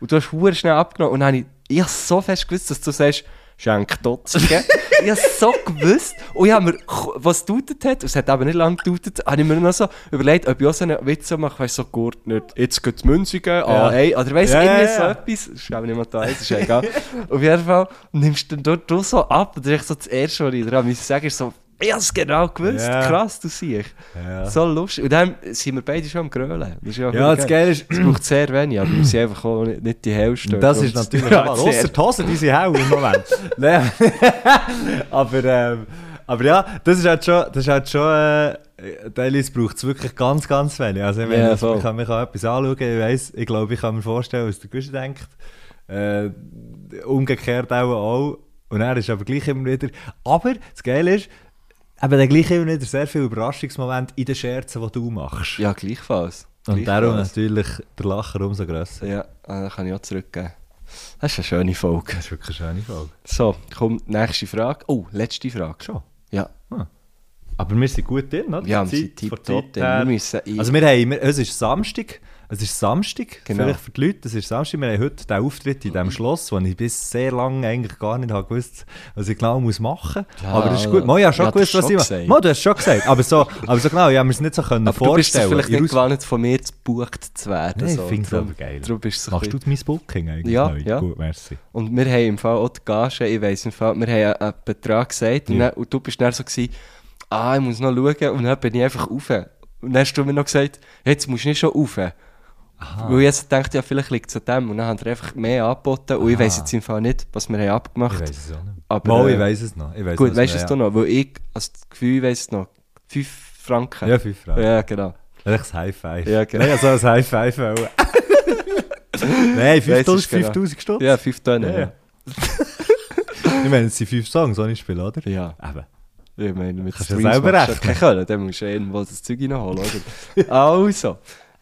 und du hast hure schnell abgenommen und dann habe ich, ich habe so fest gewusst, dass du sagst, Schenk Dotzige. ich habe so gewusst. Und ich habe mir, was tutet hat, und es hat aber nicht lange getutet, habe ich mir noch so überlegt, ob ich auch so einen Witz so mache, weißt du, so gut nicht, jetzt geht es Münzigen, ah, hey, oder weißt du, Ja, ja, irgendwie so ja. etwas. Das ist aber nicht mehr da, ist ja egal. Auf jeden Fall nimmst du dann du so ab, und das ist so das Erste, was ich dir sagen, ist so, ich habe es genau gewusst, Ja. krass, du siehst. Ja. So lustig. Und dann sind wir beide schon am Grölen. Das ja, Ja, das geil. Geile ist, Es braucht sehr wenig, aber wir sind einfach auch nicht, die. Und das ist natürlich sehr. Ausser die Hosen, die sind hell im Moment. Nein. aber, ähm, aber ja, das ist halt schon, das ist halt schon äh, Teilweise braucht es wirklich ganz, ganz wenig. Also ich, meine, voll. ich kann mir kann etwas anschauen, ich weiss, ich glaube, ich kann mir vorstellen, was der Gusch denkt. Äh, umgekehrt auch, auch. Und er ist aber gleich immer wieder... Aber das Geile ist, eben dann gleich immer wieder sehr viele Überraschungsmomente in den Scherzen, die du machst. Ja, gleichfalls. Und darum Gleichfalls. natürlich der Lacher umso grösser. Ja, ah, da kann ich auch zurückgeben. Das ist eine schöne Folge. Das ist wirklich eine schöne Folge. So, kommt nächste Frage. Oh, letzte Frage. Schon. Ja, Aber wir sind gut drin, oder? ja wir sind. Zeit drin. Wir müssen. Also wir haben, es ist Samstag, es ist Samstag, Genau. vielleicht für die Leute, es ist Samstag, wir haben heute den Auftritt in diesem Schloss, wo ich bis sehr lange eigentlich gar nicht habe gewusst, was ich genau muss machen muss. Ja, aber das ist gut. Mo, ich habe schon ja, du gewusst, was schon ich mache. Mo, du hast schon gesagt, aber so, aber so genau, ich habe mir es nicht so können aber du bist vorstellen. vielleicht nicht Ich gewohnt, von mir gebucht zu werden. Nein, ich so. finde es aber geil. Du ein Machst du bisschen- mein Booking eigentlich Ja, neu? ja. Gut, merci. Und wir haben im Fall auch die Gage, ich weiss im Fall, wir haben einen Betrag gesagt und, Ja. dann, und du bist dann so gewesen, ah, ich muss noch schauen und dann bin ich einfach rauf. Und dann hast du mir noch gesagt, jetzt musst du nicht schon rauf. Weil ich jetzt dachte, ja, vielleicht liegt es an dem. Und dann haben wir einfach mehr angeboten. Und ich weiss jetzt im Fall nicht, was wir haben Ich abgemacht weiß es auch nicht. Aber, äh, ich weiß es noch. Ich weiss Gut, weißt du ja. es du noch? Weil ich, also das Gefühl, ich weiss es noch. 5 Franken. Ja, fünf Fragen. Ja, genau. Echt ein High Five. Ja, genau. Nein, also ein High Five auch. Nein, Weiss es 5000 genau. 5000 Stutz. Ja, 5 Tonnen. Ja, Ja, ja. ich meine, es sind fünf Songs, die ich spiele, oder? ja. Eben. Ich meine, mit Kannst du Streams selber du rechnen. keinen Können, dann musst du irgendwo das Zeug reinholen, oder? also,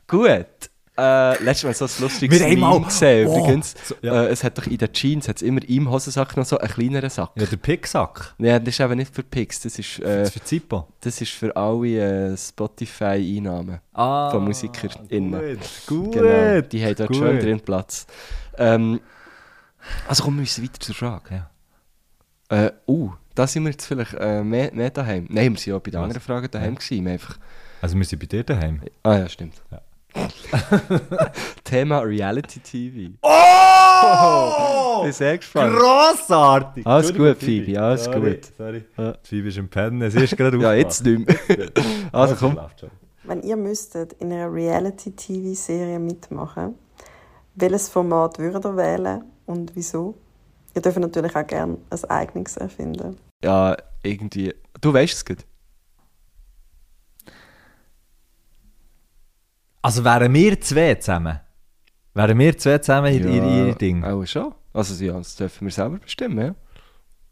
gut. Äh, letztes Mal so ein lustiges Meme gesehen, Oh, übrigens. so- ja. äh, es hat doch in den Jeans hat's immer im Hosensack noch so einen kleineren Sack. Ja, der Picksack. Ja, das ist eben nicht für Pix, das ist, äh, Das ist für Zippo. das ist für alle äh, Spotify-Einnahmen. Ah, von MusikerInnen. Gut, gut. Genau, die haben dort gut. schön drin Platz. Ähm, also kommen wir müssen weiter zur Frage. Ja. Äh, uh, da sind wir jetzt vielleicht äh, mehr, mehr daheim. Nein, wir sind auch bei den Was? anderen Fragen daheim gewesen. Wir haben einfach... Also wir sind bei dir daheim. Ah ja, stimmt. Ja. Thema Reality TV. Oh! Ich bin sehr gespannt. Grossartig! Alles gut, Phoebe, alles sorry, gut. Sorry, Ja. Phoebe ist im Pennen, sie ist gerade Ja, jetzt nicht mehr. also komm. Wenn ihr müsstet in einer Reality-TV-Serie mitmachen, welches Format würdet ihr wählen und wieso? Ihr dürft natürlich auch gerne ein eigenes erfinden. Ja, irgendwie... Du weißt es gut. Also wären wir zwei zusammen? Wären wir zwei zusammen in ja, ihr, ihr Ding? Auch schon. Also ja, das dürfen wir selber bestimmen, ja.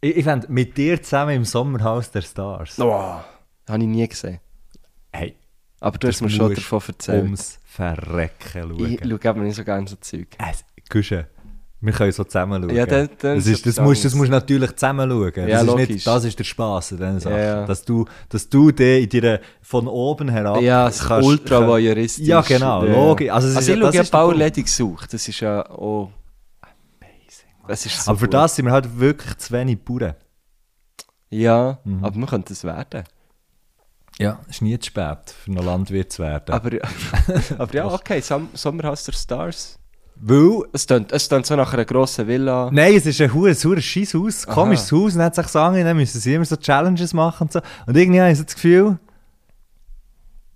Ich, ich fände, mit dir zusammen im Sommerhaus der Stars. Oh, habe ich nie gesehen. Hey, Aber du hast mir schon davon erzählt. ums Verrecken schauen. Ich schaue aber nicht so gerne so Zeug. Es, Gusche, wir können so zusammen schauen. Ja, dann- dann das, ist ist, das, musst, das musst du natürlich zusammen schauen. Das, Ja, ist logisch. nicht, das ist der Spass an diesen Sachen. Ja, ja. Dass, du, dass du dich in deiner von oben herab Ja, es ist ultra voyeuristisch. Ja, genau, Ja. logisch. Also, Also ist, ich ja- schaue das ja ist der Bauer Punkt. Ledig gesucht. Das ist ja auch... Das ist so Aber für gut. das sind wir halt wirklich zu wenig Bauern. Ja, Mhm. aber man könnte es werden. Ja, es ist nie zu spät, für noch Landwirt zu werden. Aber, aber ja, okay, Som Sommerhaus der Stars. Weil, Es klingt, es klingt so nach einer grossen Villa. nein, es ist ein hure hure scheiß Haus, Aha. komisches Haus, und dann hat sich sagen, dann müssen sie immer so Challenges machen und so. Und irgendwie habe ich so das Gefühl,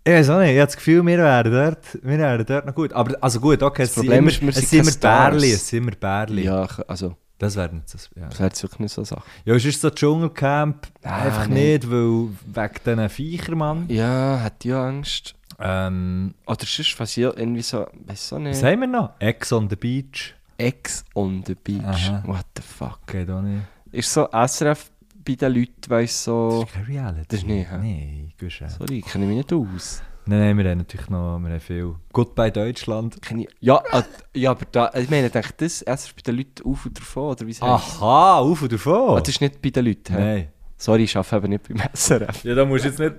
ich weiß auch nicht, ich habe das Gefühl, wir wären dort, wir wären dort noch gut. Aber, also gut, okay, es sind Problem immer, ist, wir es sind sind immer. Bärli, es sind immer Bärli. Ja, also, Das wäre nicht so, ja. das wäre wirklich nicht so eine Sache. Ja, es ist so Dschungelcamp, Ah, einfach nee. nicht, weil wegen diesen Viechern, Mann. Ja, hat ja Angst. Ähm, Oder sonst, was ja irgendwie so, weiss auch was nicht. haben wir noch? Ex on the Beach. Ex on the Beach. Aha. What the fuck. Geht auch nicht. Ist so SRF bei den Leuten, weiss Das so... ist kein Reality. Das ist nicht, hä? Nein, Guschen. Sorry, kenne ich mich nicht aus. Nein, nein, wir haben natürlich noch wir haben viel. Goodbye Deutschland. Ich- Ja, äh, ja, aber da, ich meine, ich denke, das, es ist bei den Leuten auf und davon, oder wie es. Aha, auf und davon. Ah, das ist nicht bei den Leuten. Nein. Sorry, ich arbeite eben nicht beim SRF. Ja, da musst du jetzt nicht,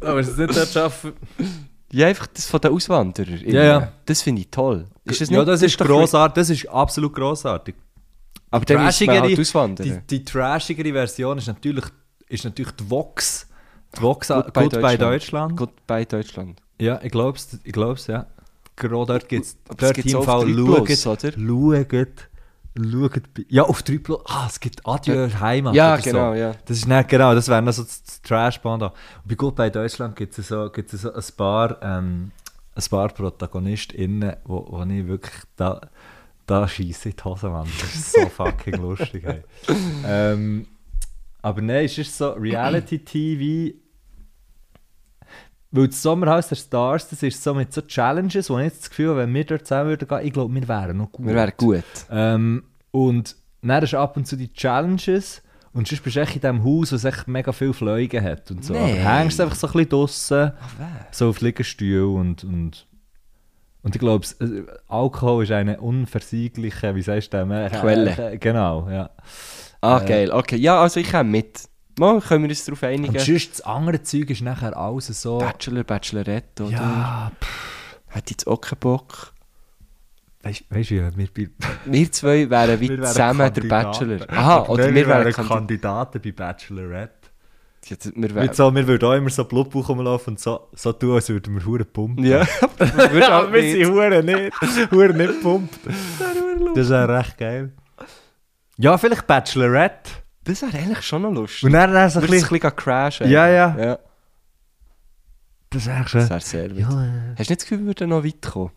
da musst du jetzt nicht dort arbeiten. Ja, einfach das von den Auswanderern. Ja, ja. Das finde ich toll. Ist das ja, das ist grossartig, das ist absolut grossartig. Aber dann müssen wir Trashigere- halt auswandern. Die, die trashigere Version ist natürlich, ist natürlich die Vox. Die Vox Goodbye Goodbye, Deutschland. Deutschland. Goodbye Deutschland. Ja, ich glaube es, ich glaub's, ja. Gerade dort gibt es, dort im Fall 3 schaut, oder? schaut, schaut, bei- ja, auf 3 Plus, ah, es gibt Adieu Heimat Ja, genau, so. ja. Das ist nicht, genau, das wäre noch so das, das Trash-Band bei Goodbye Deutschland gibt es so, gibt's so ein paar, ähm, ein paar ProtagonistInnen, wo, wo ich wirklich da, da scheisse in die Hose, Mann. Das ist so fucking lustig, hey. ähm, aber nein, es ist so Reality-TV, weil das Sommerhaus der Stars, das ist so mit so Challenges, wo ich jetzt das Gefühl habe, wenn wir dort zusammen würden gehen, ich glaube, wir wären noch gut. Wir wären gut. Ähm, und dann hast du ab und zu die Challenges und sonst bist du echt in diesem Haus, das echt mega viele Fliegen hat und so. Nein. Aber hängst einfach so ein bisschen draussen, so auf Liegestuhl und, und und ich glaube, äh, Alkohol ist eine unversiegliche, wie sagst du, äh, Quelle. Äh, genau, ja. Ah, geil. Okay, ja, also ich komme mit. Mal können wir uns darauf einigen. Und sonst das andere Zeug ist nachher alles so... Bachelor, Bachelorette, oder? ja, Hat jetzt auch keinen Bock. weißt du, wir, wir, Wir zwei wären wie wir wären zusammen der Kandidaten. Bachelor. Aha, oder nein, wir wären Kandidaten. Kandidaten. bei Bachelorette. Wir Mit wären... so, wir würden auch immer so Blutbuch rumlaufen und so, so tun, als würden wir Huren pumpen. Ja, aber wir wir sind Huren nicht, Huren nicht pumpt. Das ja recht geil. Ja, vielleicht Bachelorette. Das wäre eigentlich schon noch lustig. Und dann, dann so ein bisschen... bisschen crashen. Ja, ja. ja. Das wäre Das schon... wäre sehr witzig. Ja, äh. Hast du nicht das Gefühl, wir würden noch weit kommen?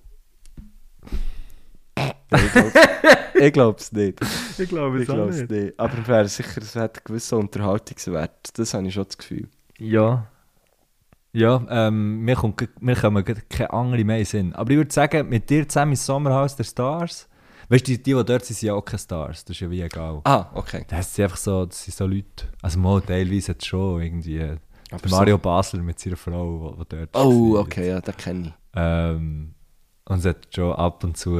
ich glaube es nicht. ich glaube es nicht. Aber es wäre sicher, es hat einen gewissen Unterhaltungswert. Das habe ich schon das Gefühl. Ja. Ja, ähm, mir, kommt, mir kommen keine andere mehr in Sinn. Aber ich würde sagen, mit dir zusammen ins Sommerhaus der Stars, weißt du, die, die, die dort sind, sind ja auch keine Stars, das ist ja wie egal. Ah, okay. Das sind einfach so, das sind so Leute, also mal teilweise jetzt schon irgendwie, äh, Aber der Mario Basler mit seiner Frau, die dort Oh, war. okay, ja, das kenne ich. Ähm, und es hat schon ab und zu,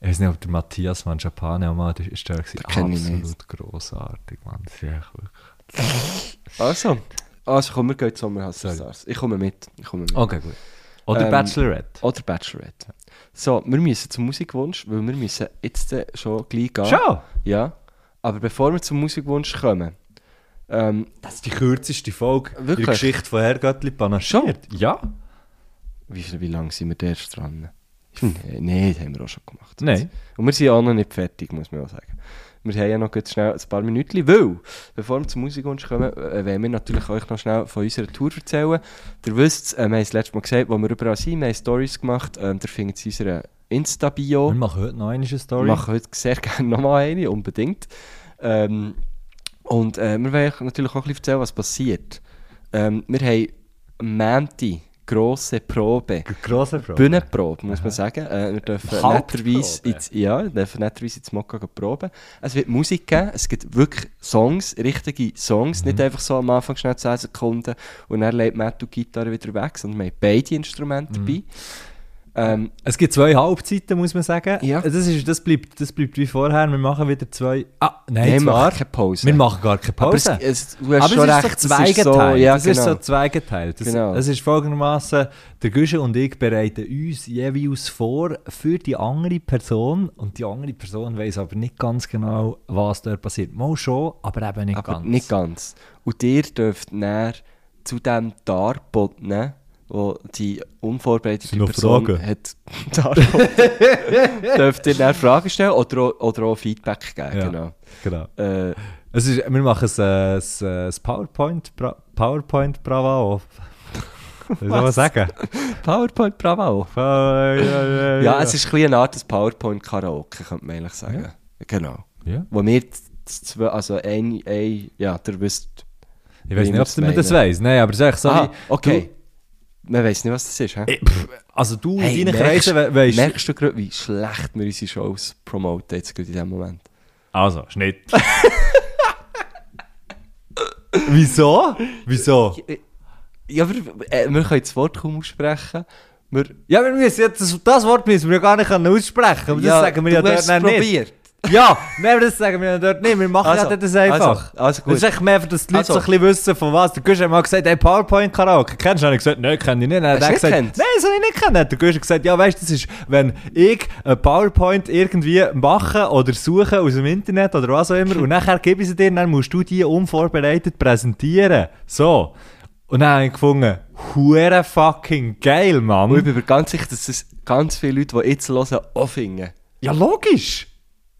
ich weiß nicht, ob der Matthias Mangiapane auch mal der ist der nicht. absolut grossartig, Mann. Das ist echt wirklich... Also, also komm, wir gehen zum Sommerhaus. Stars. Ich komme mit. Ich komme mit. Okay, gut. Oder Ähm, Bachelorette. Oder Bachelorette. So, wir müssen zum Musikwunsch, weil wir müssen jetzt schon gleich gehen. Schon? Ja. Aber bevor wir zum Musikwunsch kommen, ähm, Das ist die kürzeste Folge in Wirklich? der Geschichte von Herr Göttli panaschiert. Ja? wie, wie lange sind wir da erst dran? Hm, Nein, das haben wir auch schon gemacht. Nein. Und wir sind auch noch nicht fertig, muss man auch sagen. Wir haben ja noch ganz schnell ein paar Minuten, weil, bevor wir zum Musikwunsch kommen, äh, wollen wir natürlich euch noch schnell von unserer Tour erzählen. Ihr wisst, äh, wir haben es letztes Mal gesagt, wo wir überall sind, wir haben Stories gemacht, ähm, ihr findet es in unserer Insta-Bio. Wir machen heute noch eine Story. Wir machen heute sehr gerne nochmal eine, unbedingt. Ähm, und äh, wir wollen euch natürlich auch ein bisschen erzählen, was passiert. Ähm, wir haben Montag grosse Probe. Grosse Frage. Bühnenprobe, muss man sagen. Äh, wir dürfen netterweise ins, ja, dürfen netterweise ins Mokka proben. Es wird Musik geben, es gibt wirklich Songs, richtige Songs, Mhm. nicht einfach so am Anfang schnell 10 Sekunden und dann legt Matt die Gitarre wieder weg, sondern wir haben beide Instrumente Mhm. dabei. Ähm, Es gibt zwei Halbzeiten, muss man sagen. Ja. Das, ist, das, bleibt, das bleibt wie vorher. Wir machen wieder zwei... Ah, nein, wir zwar. machen keine Pause. Wir machen gar keine Aber es, Pause. es, du hast Aber schon es recht, ist so zweigeteilt. ja, das ist genau. so zweigeteilt. Das, Genau. das ist folgendermaßen: Der Güsche und ich bereiten uns jeweils vor für die andere Person und die andere Person weiß aber nicht ganz genau, was dort passiert. Mal schon, aber eben nicht aber ganz. nicht ganz. Und ihr dürft näher zu dem darboten, wo die unvorbereitete Person Fragen? hat dürft ihr dann Fragen stellen oder, auch- oder auch Feedback geben. Ja. Genau. Genau. Äh, Es ist, wir machen es, es, äh, es PowerPoint, Bra PowerPoint Bravo. Was soll man Was? sagen? PowerPoint Bravo. Ja, ja, ja, Ja, es ist ein eine Art des PowerPoint-Karaoke, könnte man eigentlich sagen. Genau. Wo wir zwei, also ein, ein ja, ihr wisst. Ich weiß nicht, ob man das weiss. Nein, aber es ist echt so ah, okay. Man weiß nicht, was das ist, ich, pff, also du Hey, in deinen merkst- Kreisen we weißt Merkst du gerade, wie schlecht wir unsere Shows promoten jetzt gerade in diesem Moment? Also, Schnitt. Wieso? Wieso? Ja, aber äh, wir können das Wort kaum aussprechen. Wir, Ja, wir müssen jetzt, das, das Wort müssen wir ja gar nicht können aussprechen aber das sagen wir ja dort nicht. probiert. Ja, aber das sagen wir dort nicht. Wir machen Also, ja das einfach. also, also gut. Das ist echt mehr, dass die Leute Also. so ein bisschen wissen, von was. Der Gusch hat mal gesagt, hey, PowerPoint-Karaoke, kennst du? Habe ich gesagt, nein, kenne ich nicht. Dann hat er gesagt, nein, das habe ich nicht kennen. Der Gusch hat gesagt, ja, weißt du, das ist, wenn ich ein PowerPoint irgendwie mache oder suche aus dem Internet oder was auch immer und nachher gebe ich sie dir, dann musst du die unvorbereitet präsentieren. So. Und dann habe ich gefunden, hure fucking geil, Mann. Und ich bin mir ganz sicher, dass es ganz viele Leute, die jetzt hören, auch finden. Ja, logisch.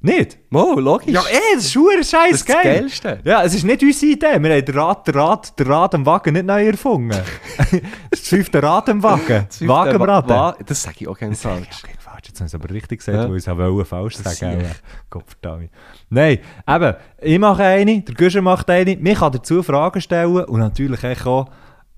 Nicht? Mo, logisch. Ja, eh, das ist hure scheiß Das ist das geil. Geilste. Ja, es ist nicht unsere Idee. Wir haben den Rad, den Rad, den Rad am Wagen nicht neu erfunden. das fünfte Rad am Wagen. Das fünfte Wagen am Wa-. Wa- Das sage ich auch gerne falsch. okay, falsch. Jetzt haben sie aber richtig gesagt, Ja. weil ich es wollte falsch Das sagen. Gott verdammt. Nein, eben, ich mache eine, der Güscher macht eine, mich kann dazu Fragen stellen und natürlich auch,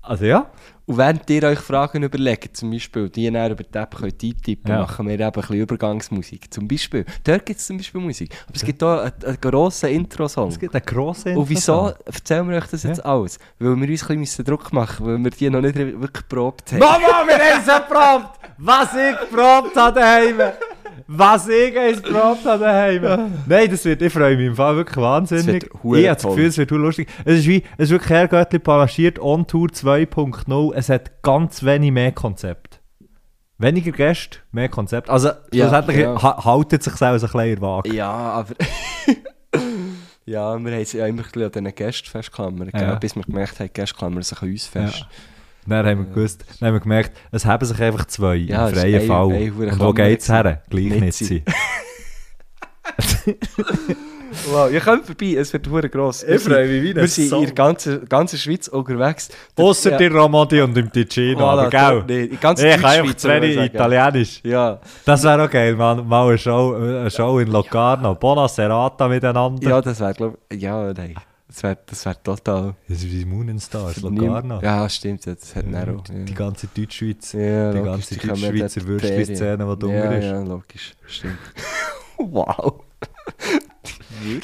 also ja, Und während ihr euch Fragen überlegt, zum Beispiel, die ihr über die App könnt eintippen Ja. machen wir eben ein bisschen Übergangsmusik. Zum Beispiel. Dort gibt es zum Beispiel Musik. Aber es gibt auch einen, einen grossen Intro-Song. es gibt einen grossen Und wieso erzählen wir euch das jetzt alles? Weil wir uns ein bisschen Druck machen weil wir die noch nicht wirklich geprobt haben. Mama, wir haben es geprobt! Was ich geprobt habe daheim! Was ich geprobt habe daheim! Nein, das wird, ich freue mich im Fall wirklich wahnsinnig. Ich habe das. Gefühl, es wird lustig. Es ist wie, es ist wirklich Herrgöttli panaschiert on Tour 2.0. Es hat ganz wenig mehr Konzept. Weniger Gäste, mehr Konzept. Also, Ja, schlussendlich ja. ha haltet sich selbst ein der Waage. Ja, aber... ja, wir haben es ja immer an diesen Gästen festgeklammert, Ja. bis wir gemerkt haben, die Gäste klammern sich an uns fest. Dann haben wir gewusst, dann haben wir gemerkt, es haben sich einfach zwei Ja, im freien ein- Fall. ein hure Und wo Klammer geht es her? Gleich Nicht nicht sein. Wow, ihr kommt vorbei, es wird hure gross. Ich freue mich wie ein Wir sind in der ganzen, ganzen Schweiz unterwegs. Ausser Ja. der Romandie und im Ticino, Voilà, aber gell? nee, in ganz ich kann einfach sagen. Italienisch. Ja, Das wäre auch geil, man. Mal eine Show, eine Show in Locarno. Buona Serata miteinander. ja, das wäre, glaube ich, ja, nein. Das wäre das wär total... Das ist wie Moonenstars, Locarno. Ja, stimmt, ja, das hat Ja, Nero. die, die ganze Deutschschweiz. ja, die logisch, ganze die Deutschschweizer Würstchen-Szene, die da ja, ist. Ja, logisch, stimmt. wow.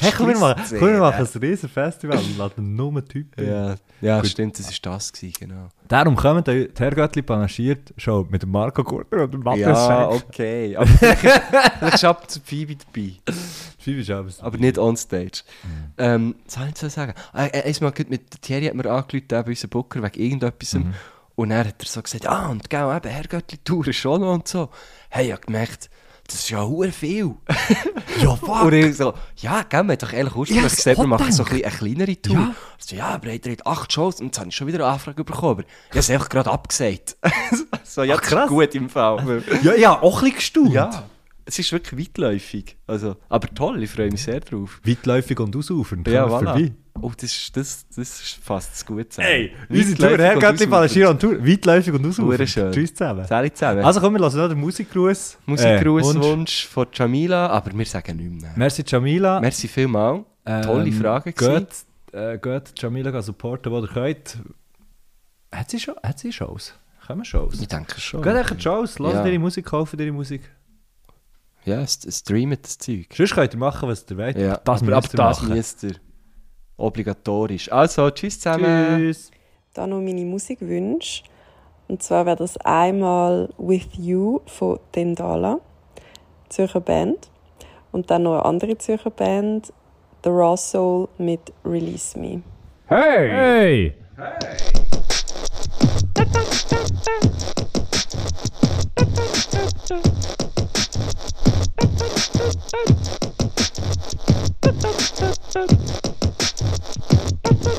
Hey, komm, wir machen, komm, wir machen ein riesen Festival und laden nur Typen. Ja, ja Gut. stimmt, das war das, gewesen, genau. Darum kommen die Herrgöttli panaschiert Show mit dem Marco Gurter und dem Matthias Ja, Schenk. okay. Aber vielleicht, zu Phoebe dabei. Fifi ist aber Aber nicht on stage. Mhm. Ähm, was soll ich so sagen? Äh, äh, einmal mit Thierry hat mir angerufen, bei unserem Booker, wegen irgendetwas. Mhm. Und dann hat er so gesagt, ah, und gell, eben, Herrgöttli-Tour ist schon noch und so. Hey, ich hab gemerkt, das ist ja hure viel. Ja, fuck. Und ich so, ja, gell, hat doch ehrlich ursprünglich das gesagt, wir machen so ein eine kleinere Tour. Ja. So, ja, aber ihr habt acht Shows und jetzt habe ich schon wieder eine Anfrage bekommen. Aber ich habe es einfach gerade abgesagt. so, ja, Ach, krass. gut im Fall. Ja, ja, auch ein bisschen gestaunt. ja, es ist wirklich weitläufig. Also, aber toll, ich freue mich sehr drauf. Weitläufig und ausufernd. Ja, voilà. vorbei. Oh, das, ist- das, das ist fast das Gute zusammen. Ey, unsere Tour, Herrgöttli ausufernd. panaschiert und Tour. Weitläufig und schön. Tschüss zusammen. Sali zusammen. Also komm, wir lassen noch den Musikgruß. Äh, Wunsch. Von Jamila, aber wir sagen nicht mehr. Merci Jamila. Merci vielmals. Tolle Ähm, Frage. gewesen. Geht, äh, geht Jamila supporten, wo ihr könnt. Hat sie, schon, hat sie Shows? Kommen Shows? Ich denke schon. Geht echt Shows, lasst Ja. ihre Musik, kaufen ihre Musik. Ja, es- es streamt das Zeug. Sonst könnt ihr machen, was ihr wollt. Ja, das aber, aber das müsst ihr. Obligatorisch. Also, tschüss zusammen. Tschüss. Da noch meine Musikwünsche. Und zwar wäre das einmal With You von Dendala, Zürcher Band. Und dann noch eine andere Zürcher Band, The Raw Soul mit Release Me. Hey! Do do